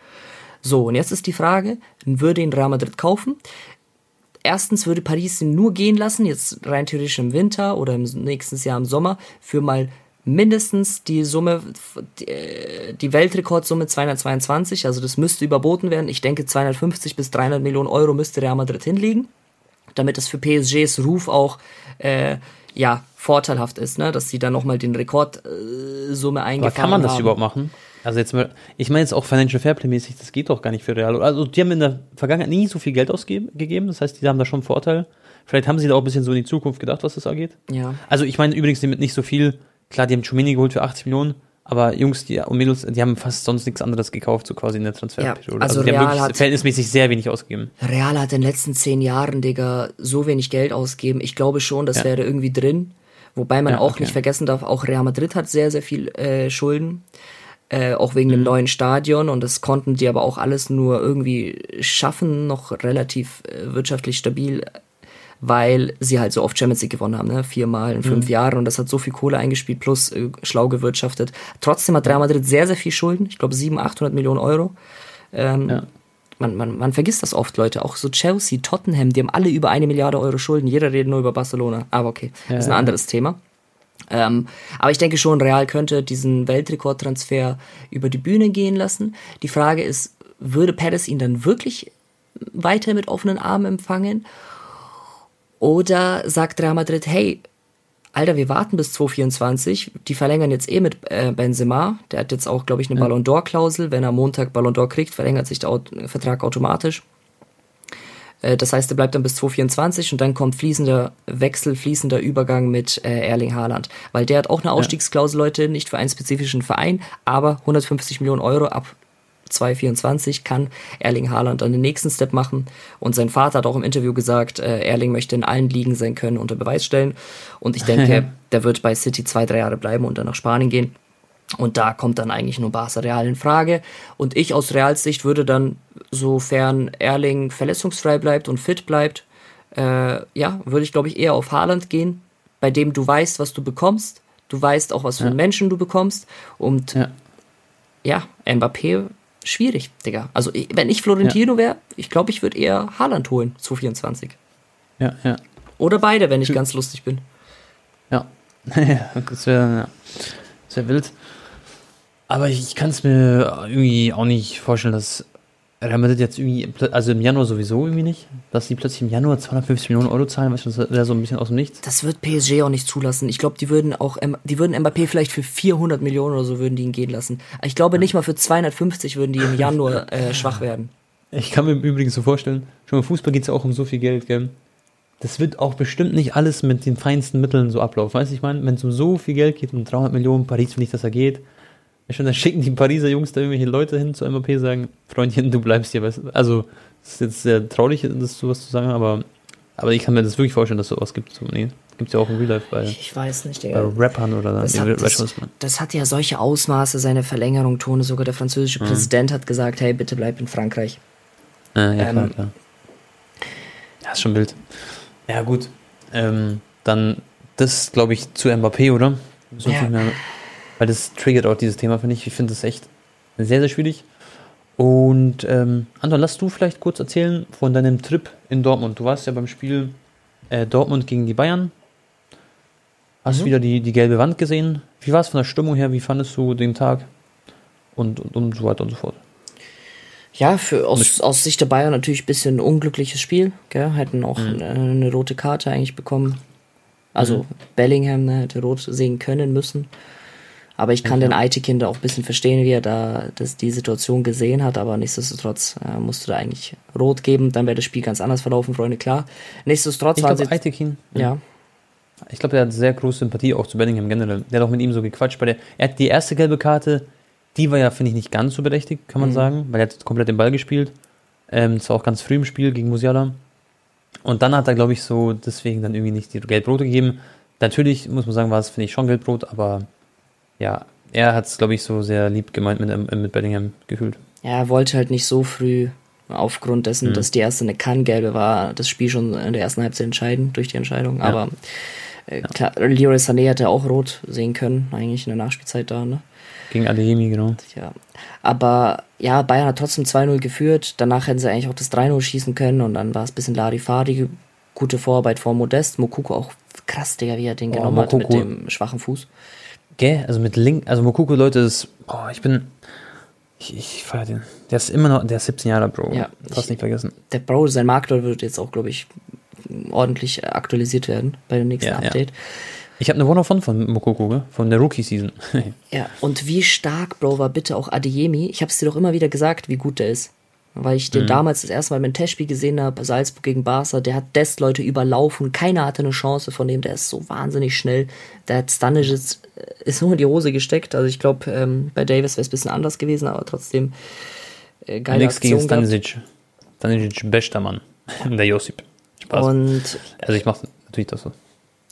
[SPEAKER 1] So, und jetzt ist die Frage, würde ihn Real Madrid kaufen? Erstens würde Paris ihn nur gehen lassen, jetzt rein theoretisch im Winter oder im nächsten Jahr im Sommer, für mal mindestens die Summe, die, äh, Weltrekordsumme 222, also das müsste überboten werden. Ich denke 250 bis 300 Millionen Euro müsste Real Madrid hinlegen, damit es für PSGs Ruf auch, äh, ja, vorteilhaft ist, ne, dass sie dann nochmal den Rekordsumme äh, eingefahren
[SPEAKER 2] kann man das
[SPEAKER 1] haben.
[SPEAKER 2] überhaupt machen? Also jetzt mal, ich meine jetzt auch Financial Fairplay mäßig, das geht doch gar nicht für Real. Also die haben in der Vergangenheit nie so viel Geld ausgegeben, das heißt, die haben da schon einen Vorteil. Vielleicht haben sie da auch ein bisschen so in die Zukunft gedacht, was das angeht.
[SPEAKER 1] Ja.
[SPEAKER 2] Also ich meine übrigens mit nicht so viel, klar, die haben Chumini geholt für 80 Millionen, aber Jungs die, und Mädels, die haben fast sonst nichts anderes gekauft, so quasi in der Transferperiode.
[SPEAKER 1] Ja, also
[SPEAKER 2] die haben
[SPEAKER 1] Real
[SPEAKER 2] wirklich
[SPEAKER 1] hat-
[SPEAKER 2] verhältnismäßig sehr wenig ausgegeben.
[SPEAKER 1] Real hat in den letzten zehn Jahren, Digga, so wenig Geld ausgegeben. Ich glaube schon, das
[SPEAKER 2] Ja.
[SPEAKER 1] wäre irgendwie drin. Wobei man
[SPEAKER 2] Ja,
[SPEAKER 1] auch
[SPEAKER 2] okay.
[SPEAKER 1] nicht vergessen darf, auch Real Madrid hat sehr, sehr viel äh, Schulden. Äh, auch wegen
[SPEAKER 2] Mhm.
[SPEAKER 1] dem neuen Stadion. Und das konnten die aber auch alles nur irgendwie schaffen, noch relativ äh, wirtschaftlich stabil, weil sie halt so oft Champions League gewonnen haben, ne? viermal in
[SPEAKER 2] Mhm.
[SPEAKER 1] fünf Jahren. Und das hat so viel Kohle eingespielt, plus äh, schlau gewirtschaftet. Trotzdem hat Real Madrid sehr, sehr viel Schulden. Ich glaube 700, 800 Millionen Euro. Ähm,
[SPEAKER 2] Ja.
[SPEAKER 1] man, man, man vergisst das oft, Leute. Auch so Chelsea, Tottenham, die haben alle über eine Milliarde Euro Schulden. Jeder redet nur über Barcelona. Aber okay, das ist ein
[SPEAKER 2] Ja.
[SPEAKER 1] anderes Thema. Ähm, aber ich denke schon, Real könnte diesen Weltrekordtransfer über die Bühne gehen lassen. Die Frage ist, würde Perez ihn dann wirklich weiter mit offenen Armen empfangen? Oder sagt Real Madrid, hey, Alter, wir warten bis 2024. Die verlängern jetzt eh mit äh, Benzema. Der hat jetzt auch, glaube ich, eine Ballon d'Or-Klausel. Wenn er Montag Ballon d'Or kriegt, verlängert sich der Aut Vertrag automatisch. Äh, das heißt, er bleibt dann bis 2024 und dann kommt fließender Wechsel, fließender Übergang mit äh, Erling Haaland. Weil der hat auch eine Ausstiegsklausel, Leute, nicht für einen spezifischen Verein, aber 150 Millionen Euro ab 2024 kann Erling Haaland dann den nächsten Step machen. Und sein Vater hat auch im Interview gesagt, äh, Erling möchte in allen Ligen sein Können unter Beweis stellen. Und ich denke, der wird bei City zwei, drei Jahre bleiben und dann nach Spanien gehen. Und da kommt dann eigentlich nur Barca Real in Frage. Und ich aus Reals Sicht würde dann, sofern Erling verletzungsfrei bleibt und fit bleibt, äh, ja, würde ich glaube ich eher auf Haaland gehen, bei dem du weißt, was du bekommst. Du weißt auch, was für einen Menschen du bekommst. Und
[SPEAKER 2] Ja.
[SPEAKER 1] ja, Mbappé, schwierig, Digga. Also wenn ich Florentino wäre, ich glaube, ich würde eher Haaland holen, 2024.
[SPEAKER 2] Ja, ja.
[SPEAKER 1] Oder beide, wenn ich ganz lustig bin.
[SPEAKER 2] Ja. ja, das wäre ja. wär wild. Aber ich kann es mir irgendwie auch nicht vorstellen, dass Real Madrid jetzt irgendwie, also im Januar sowieso irgendwie nicht, dass die plötzlich im Januar 250 Millionen Euro zahlen, weißt du, das wäre so ein bisschen aus dem Nichts.
[SPEAKER 1] Das wird PSG auch nicht zulassen. Ich glaube, die würden auch, die würden Mbappé vielleicht für 400 Millionen oder so würden die ihn gehen lassen. Ich glaube nicht mal für 250 würden die im Januar äh, schwach werden.
[SPEAKER 2] Ich kann mir übrigens so vorstellen, schon im Fußball geht es ja auch um so viel Geld, gell? Das wird auch bestimmt nicht alles mit den feinsten Mitteln so ablaufen. Weißt du, ich meine, wenn es um so viel Geld geht, um 300 Millionen, Paris will nicht, dass er geht. Ja, schon, dann schicken die Pariser Jungs da irgendwelche Leute hin zu MAP sagen, Freundchen, du bleibst hier. Also, das ist jetzt sehr traurig, das sowas zu sagen, aber, aber ich kann mir das wirklich vorstellen, dass sowas gibt. So, nee, gibt es ja auch im Real Life bei,
[SPEAKER 1] Ich weiß nicht,
[SPEAKER 2] bei. Rappern oder
[SPEAKER 1] Das hat, das, das hat ja solche Ausmaße, seine Verlängerung, Tone. Sogar der französische Präsident hat gesagt, hey, bitte bleib in Frankreich.
[SPEAKER 2] Ah, ja,
[SPEAKER 1] Ähm,
[SPEAKER 2] klar, klar. Ja, ist schon wild. Ja, gut. Ähm, dann das, glaube ich, zu Mbappé, oder? Uns
[SPEAKER 1] Ja.
[SPEAKER 2] Weil das triggert auch dieses Thema, finde ich. Ich finde das echt sehr, sehr schwierig. Und ähm, Anton, lass du vielleicht kurz erzählen von deinem Trip in Dortmund. Du warst ja beim Spiel äh, Dortmund gegen die Bayern. Hast
[SPEAKER 1] Mhm.
[SPEAKER 2] wieder die, die gelbe Wand gesehen. Wie war es von der Stimmung her? Wie fandest du den Tag? Und, und, und so weiter und so fort.
[SPEAKER 1] Ja, für, aus, aus Sicht der Bayern natürlich ein bisschen ein unglückliches Spiel. Gell? Hätten auch
[SPEAKER 2] Mhm.
[SPEAKER 1] eine, eine rote Karte eigentlich bekommen. Also Bellingham ne, hätte rot sehen können müssen. Aber ich kann den Aitekin auch ein bisschen verstehen, wie er da das, die Situation gesehen hat, aber nichtsdestotrotz äh, musste da eigentlich rot geben, dann wäre das Spiel ganz anders verlaufen, Freunde, klar. Nichtsdestotrotz
[SPEAKER 2] Ich
[SPEAKER 1] war
[SPEAKER 2] glaube,
[SPEAKER 1] es jetzt-
[SPEAKER 2] Aitekin,
[SPEAKER 1] ja.
[SPEAKER 2] ich glaube, er hat sehr große Sympathie auch zu Bellingham generell. Der hat auch mit ihm so gequatscht. Bei der, er hat die erste gelbe Karte, die war ja, finde ich, nicht ganz so berechtigt, kann man
[SPEAKER 1] Mhm.
[SPEAKER 2] sagen, weil er hat komplett den Ball gespielt. Ähm, das war auch ganz früh im Spiel gegen Musiala. Und dann hat er, glaube ich, so deswegen dann irgendwie nicht die Gelbrote gegeben. Natürlich, muss man sagen, war es, finde ich, schon Gelbrot, aber ja, er hat es, glaube ich, so sehr lieb gemeint mit, ähm, mit Bellingham gefühlt.
[SPEAKER 1] Ja, er wollte halt nicht so früh, aufgrund dessen,
[SPEAKER 2] Mhm.
[SPEAKER 1] dass die erste eine Kann-Gelbe war, das Spiel schon in der ersten Halbzeit entscheiden, durch die Entscheidung.
[SPEAKER 2] Ja.
[SPEAKER 1] Aber äh, klar, Leroy Sané hätte auch rot sehen können, eigentlich in der Nachspielzeit da, ne?
[SPEAKER 2] Gegen Adeyemi, genau.
[SPEAKER 1] Ja. Aber ja, Bayern hat trotzdem 2-0 geführt. Danach hätten sie eigentlich auch das 3-0 schießen können und dann war es ein bisschen Larifari. Gute Vorarbeit vor Modest. Mokuko auch krass, Digga, wie er den
[SPEAKER 2] Oh,
[SPEAKER 1] genommen hat
[SPEAKER 2] Moukoko.
[SPEAKER 1] mit dem schwachen Fuß.
[SPEAKER 2] Gell, also mit Link, also Mokuko, Leute, ist, oh, ich bin, ich, ich feier den. Der ist immer noch, der ist 17 Jahre, Bro.
[SPEAKER 1] Ja,
[SPEAKER 2] Fast
[SPEAKER 1] ich-
[SPEAKER 2] nicht vergessen.
[SPEAKER 1] Der Bro, sein Marktwert wird jetzt auch, glaube ich, ordentlich aktualisiert werden bei dem nächsten
[SPEAKER 2] Ja, ja.
[SPEAKER 1] Update.
[SPEAKER 2] Ich habe eine One von von Mokoko, gell? von der Rookie-Season.
[SPEAKER 1] Ja, und wie stark, Bro, war bitte auch Adeyemi. Ich hab's dir doch immer wieder gesagt, wie gut der ist. Weil ich
[SPEAKER 2] Mhm.
[SPEAKER 1] den damals das erste Mal mit dem Testspiel gesehen habe, Salzburg gegen Barca, der hat Dest Leute überlaufen, keiner hatte eine Chance von dem, der ist so wahnsinnig schnell. Der hat Stanic ist, ist nur in die Hose gesteckt. Also ich glaube, ähm, bei Davis wäre es ein bisschen anders gewesen, aber trotzdem äh, geile
[SPEAKER 2] gegen
[SPEAKER 1] Aktion gehabt.
[SPEAKER 2] Stanisic. Stanisic, bester Mann. Der Josip. Spaß.
[SPEAKER 1] Und
[SPEAKER 2] also ich mache natürlich das so.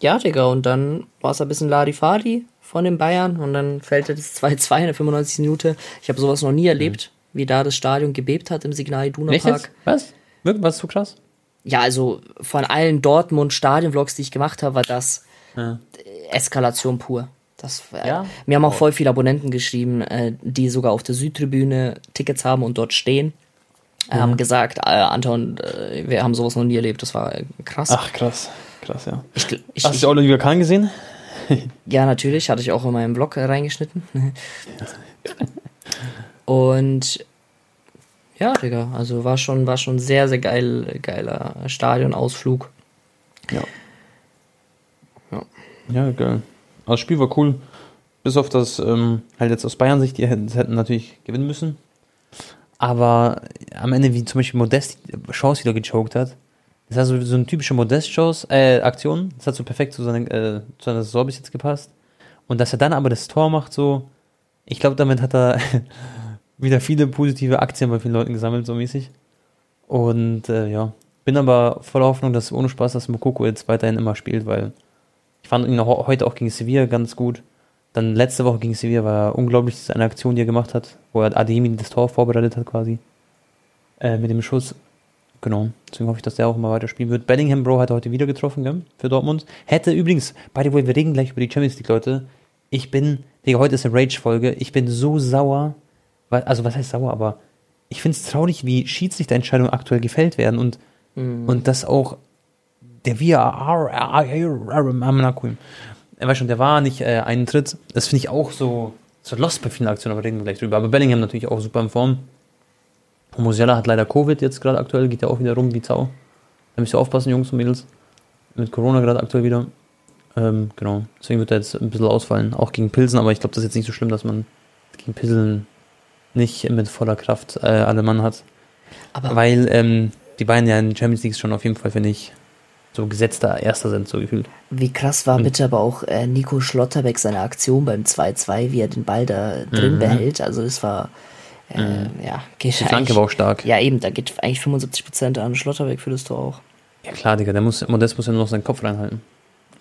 [SPEAKER 1] ja, Digga, und dann war es ein bisschen Larifadi von den Bayern und dann fällt er das 2-2 in der 95. Minute. Ich habe sowas noch nie erlebt, wie da das Stadion gebebt hat im Signal Iduna Park.
[SPEAKER 2] jetzt? Was? Wirklich? Was so krass?
[SPEAKER 1] Ja, also von allen Dortmund-Stadion-Vlogs, die ich gemacht habe, war das
[SPEAKER 2] Ja.
[SPEAKER 1] Eskalation pur. Das, äh,
[SPEAKER 2] Ja?
[SPEAKER 1] Mir haben auch voll viele Abonnenten geschrieben, äh, die sogar auf der Südtribüne Tickets haben und dort stehen. Äh, Haben gesagt, äh, Anton, äh, wir haben sowas noch nie erlebt. Das war krass.
[SPEAKER 2] Ach, krass. Krass, ja.
[SPEAKER 1] Ich, ich,
[SPEAKER 2] Hast du Oliver Kahn gesehen?
[SPEAKER 1] Ja, natürlich, hatte ich auch in meinem Blog reingeschnitten. Und ja, Digga, also war schon, war schon sehr, sehr geil, geiler Stadionausflug.
[SPEAKER 2] Ja. Ja, geil. Aber das Spiel war cool. Bis auf das, ähm, halt jetzt aus Bayern-Sicht, die hätten, hätten natürlich gewinnen müssen. Aber am Ende, wie zum Beispiel Modest die Chance wieder gechoked hat, das war so, so eine typische Modest-Chance, äh, Aktion. Das hat so perfekt zu seiner, äh, zu seiner Saison bis jetzt gepasst. Und dass er dann aber das Tor macht, so, ich glaube, damit hat er wieder viele positive Aktien bei vielen Leuten gesammelt, so mäßig. Und äh, ja, bin aber voller Hoffnung, dass ohne Spaß, dass Mokoko jetzt weiterhin immer spielt, weil ich fand ihn auch heute auch gegen Sevilla ganz gut. Dann letzte Woche gegen Sevilla war unglaublich seine Aktion, die er gemacht hat, wo er Ademi das Tor vorbereitet hat quasi. Äh, mit dem Schuss. Genau. Deswegen hoffe ich, dass der auch immer weiter spielen wird. Bellingham, Bro, hat heute wieder getroffen, gell? Für Dortmund. Hätte übrigens, by the way, wir reden gleich über die Champions League, Leute. Ich bin, Digga, heute ist eine Rage-Folge. Ich bin so sauer. Also, was heißt sauer, aber ich finde es traurig, wie Schiedsrichterentscheidungen aktuell gefällt werden und, und dass auch der VAR, er weiß schon, der war nicht äh, einen Tritt. Das finde ich auch so, so lost bei vielen Aktionen, aber reden wir gleich drüber. Aber Bellingham natürlich auch super in Form. Und Musiala hat leider Covid jetzt gerade aktuell, geht ja auch wieder rum wie Zau. Da müsst ihr aufpassen, Jungs und Mädels. Mit Corona gerade aktuell wieder. Ähm, genau. Deswegen wird er jetzt ein bisschen ausfallen, auch gegen Pilsen, aber ich glaube, das ist jetzt nicht so schlimm, dass man gegen Pilsen nicht mit voller Kraft äh, alle Mann hat.
[SPEAKER 1] Aber
[SPEAKER 2] Weil ähm, die beiden ja in Champions League schon auf jeden Fall, finde ich, so gesetzter Erster sind, so gefühlt.
[SPEAKER 1] wie krass war bitte aber auch äh, Nico Schlotterbeck seine Aktion beim 2-2, wie er den Ball da drin
[SPEAKER 2] Mhm.
[SPEAKER 1] behält. Also das war, äh, ja, geht
[SPEAKER 2] Die Flanke war auch stark.
[SPEAKER 1] Ja, eben, da geht eigentlich 75% an Schlotterbeck für das Tor auch.
[SPEAKER 2] Ja klar, Digga, der muss, Modest muss ja nur noch seinen Kopf reinhalten.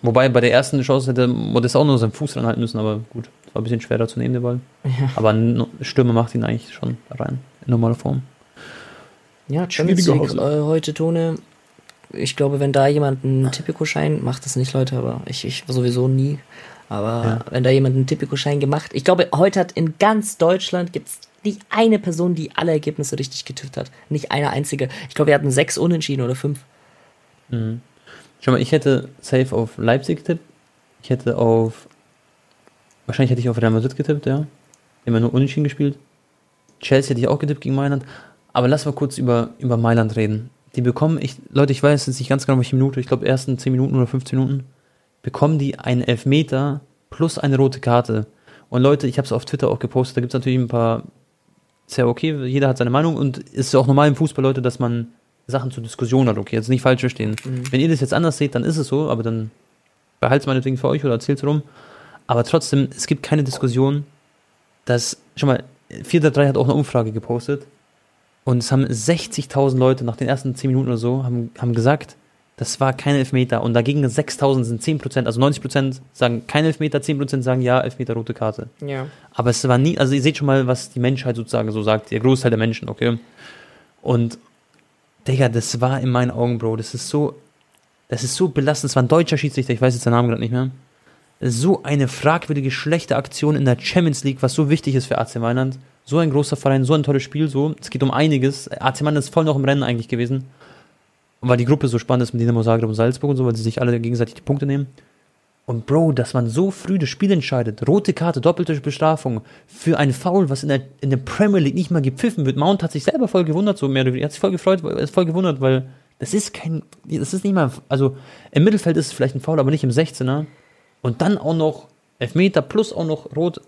[SPEAKER 2] Wobei bei der ersten Chance hätte Modest auch nur seinen Fuß reinhalten müssen, aber gut, war ein bisschen schwerer zu nehmen, der Ball. Aber ein Stürmer macht ihn eigentlich schon rein, in normaler Form.
[SPEAKER 1] Ja, Champions League äh, heute, Tone. Ich glaube, wenn da jemand einen Tipico-Schein, macht das nicht, Leute, aber ich, ich sowieso nie. Aber
[SPEAKER 2] Ja.
[SPEAKER 1] wenn da jemand einen Tipico-Schein gemacht, ich glaube, heute hat in ganz Deutschland gibt's nicht eine Person, die alle Ergebnisse richtig getippt hat. Nicht eine einzige. Ich glaube, wir hatten sechs Unentschieden oder fünf.
[SPEAKER 2] Schau mal, ich hätte safe auf Leipzig getippt. Ich hätte auf. Wahrscheinlich hätte ich auf Real Madrid getippt, ja. Immer nur unentschieden gespielt. Chelsea hätte ich auch getippt gegen Mailand. Aber lass mal kurz über, über Mailand reden. Die bekommen, ich, Leute, ich weiß jetzt nicht ganz genau, welche Minute, ich glaube ersten 10 Minuten oder 15 Minuten, bekommen die einen Elfmeter plus eine rote Karte. Und Leute, ich habe es auf Twitter auch gepostet, da gibt es natürlich ein paar, sehr okay, jeder hat seine Meinung und es ist auch normal im Fußball, Leute, dass man Sachen zur Diskussion hat, okay, jetzt nicht falsch verstehen.
[SPEAKER 1] Mhm.
[SPEAKER 2] Wenn ihr das jetzt anders seht, dann ist es so, aber dann behaltet es meinetwegen für euch oder erzählt es rum. Aber trotzdem, es gibt keine Diskussion, dass, schon mal, 4-3 hat auch eine Umfrage gepostet und es haben 60.000 Leute nach den ersten 10 Minuten oder so, haben, haben gesagt, das war kein Elfmeter und dagegen 6.000 sind 10%, also 90% sagen kein Elfmeter, 10% sagen ja, Elfmeter, rote Karte.
[SPEAKER 1] Ja.
[SPEAKER 2] Aber es war nie, also ihr seht schon mal, was die Menschheit sozusagen so sagt, der Großteil der Menschen, okay? Und, Digga, das war in meinen Augen, Bro, das ist so, das ist so belastend. Es war ein deutscher Schiedsrichter, ich weiß jetzt den Namen gerade nicht mehr. So eine fragwürdige, schlechte Aktion in der Champions League, was so wichtig ist für AC Mailand. So ein großer Verein, so ein tolles Spiel, so. Es geht um einiges. AC Mailand ist voll noch im Rennen eigentlich gewesen. Weil die Gruppe so spannend ist mit Dinamo Zagreb und Salzburg und so, weil sie sich alle gegenseitig die Punkte nehmen. Und Bro, dass man so früh das Spiel entscheidet, rote Karte, doppelte Bestrafung für ein Foul, was in der, in der Premier League nicht mal gepfiffen wird. Mount hat sich selber voll gewundert, so mehr. Er hat sich voll gefreut, er ist voll gewundert, weil das ist kein, das ist nicht mal, also im Mittelfeld ist es vielleicht ein Foul, aber nicht im 16er. Und dann auch noch Elfmeter plus auch noch rot.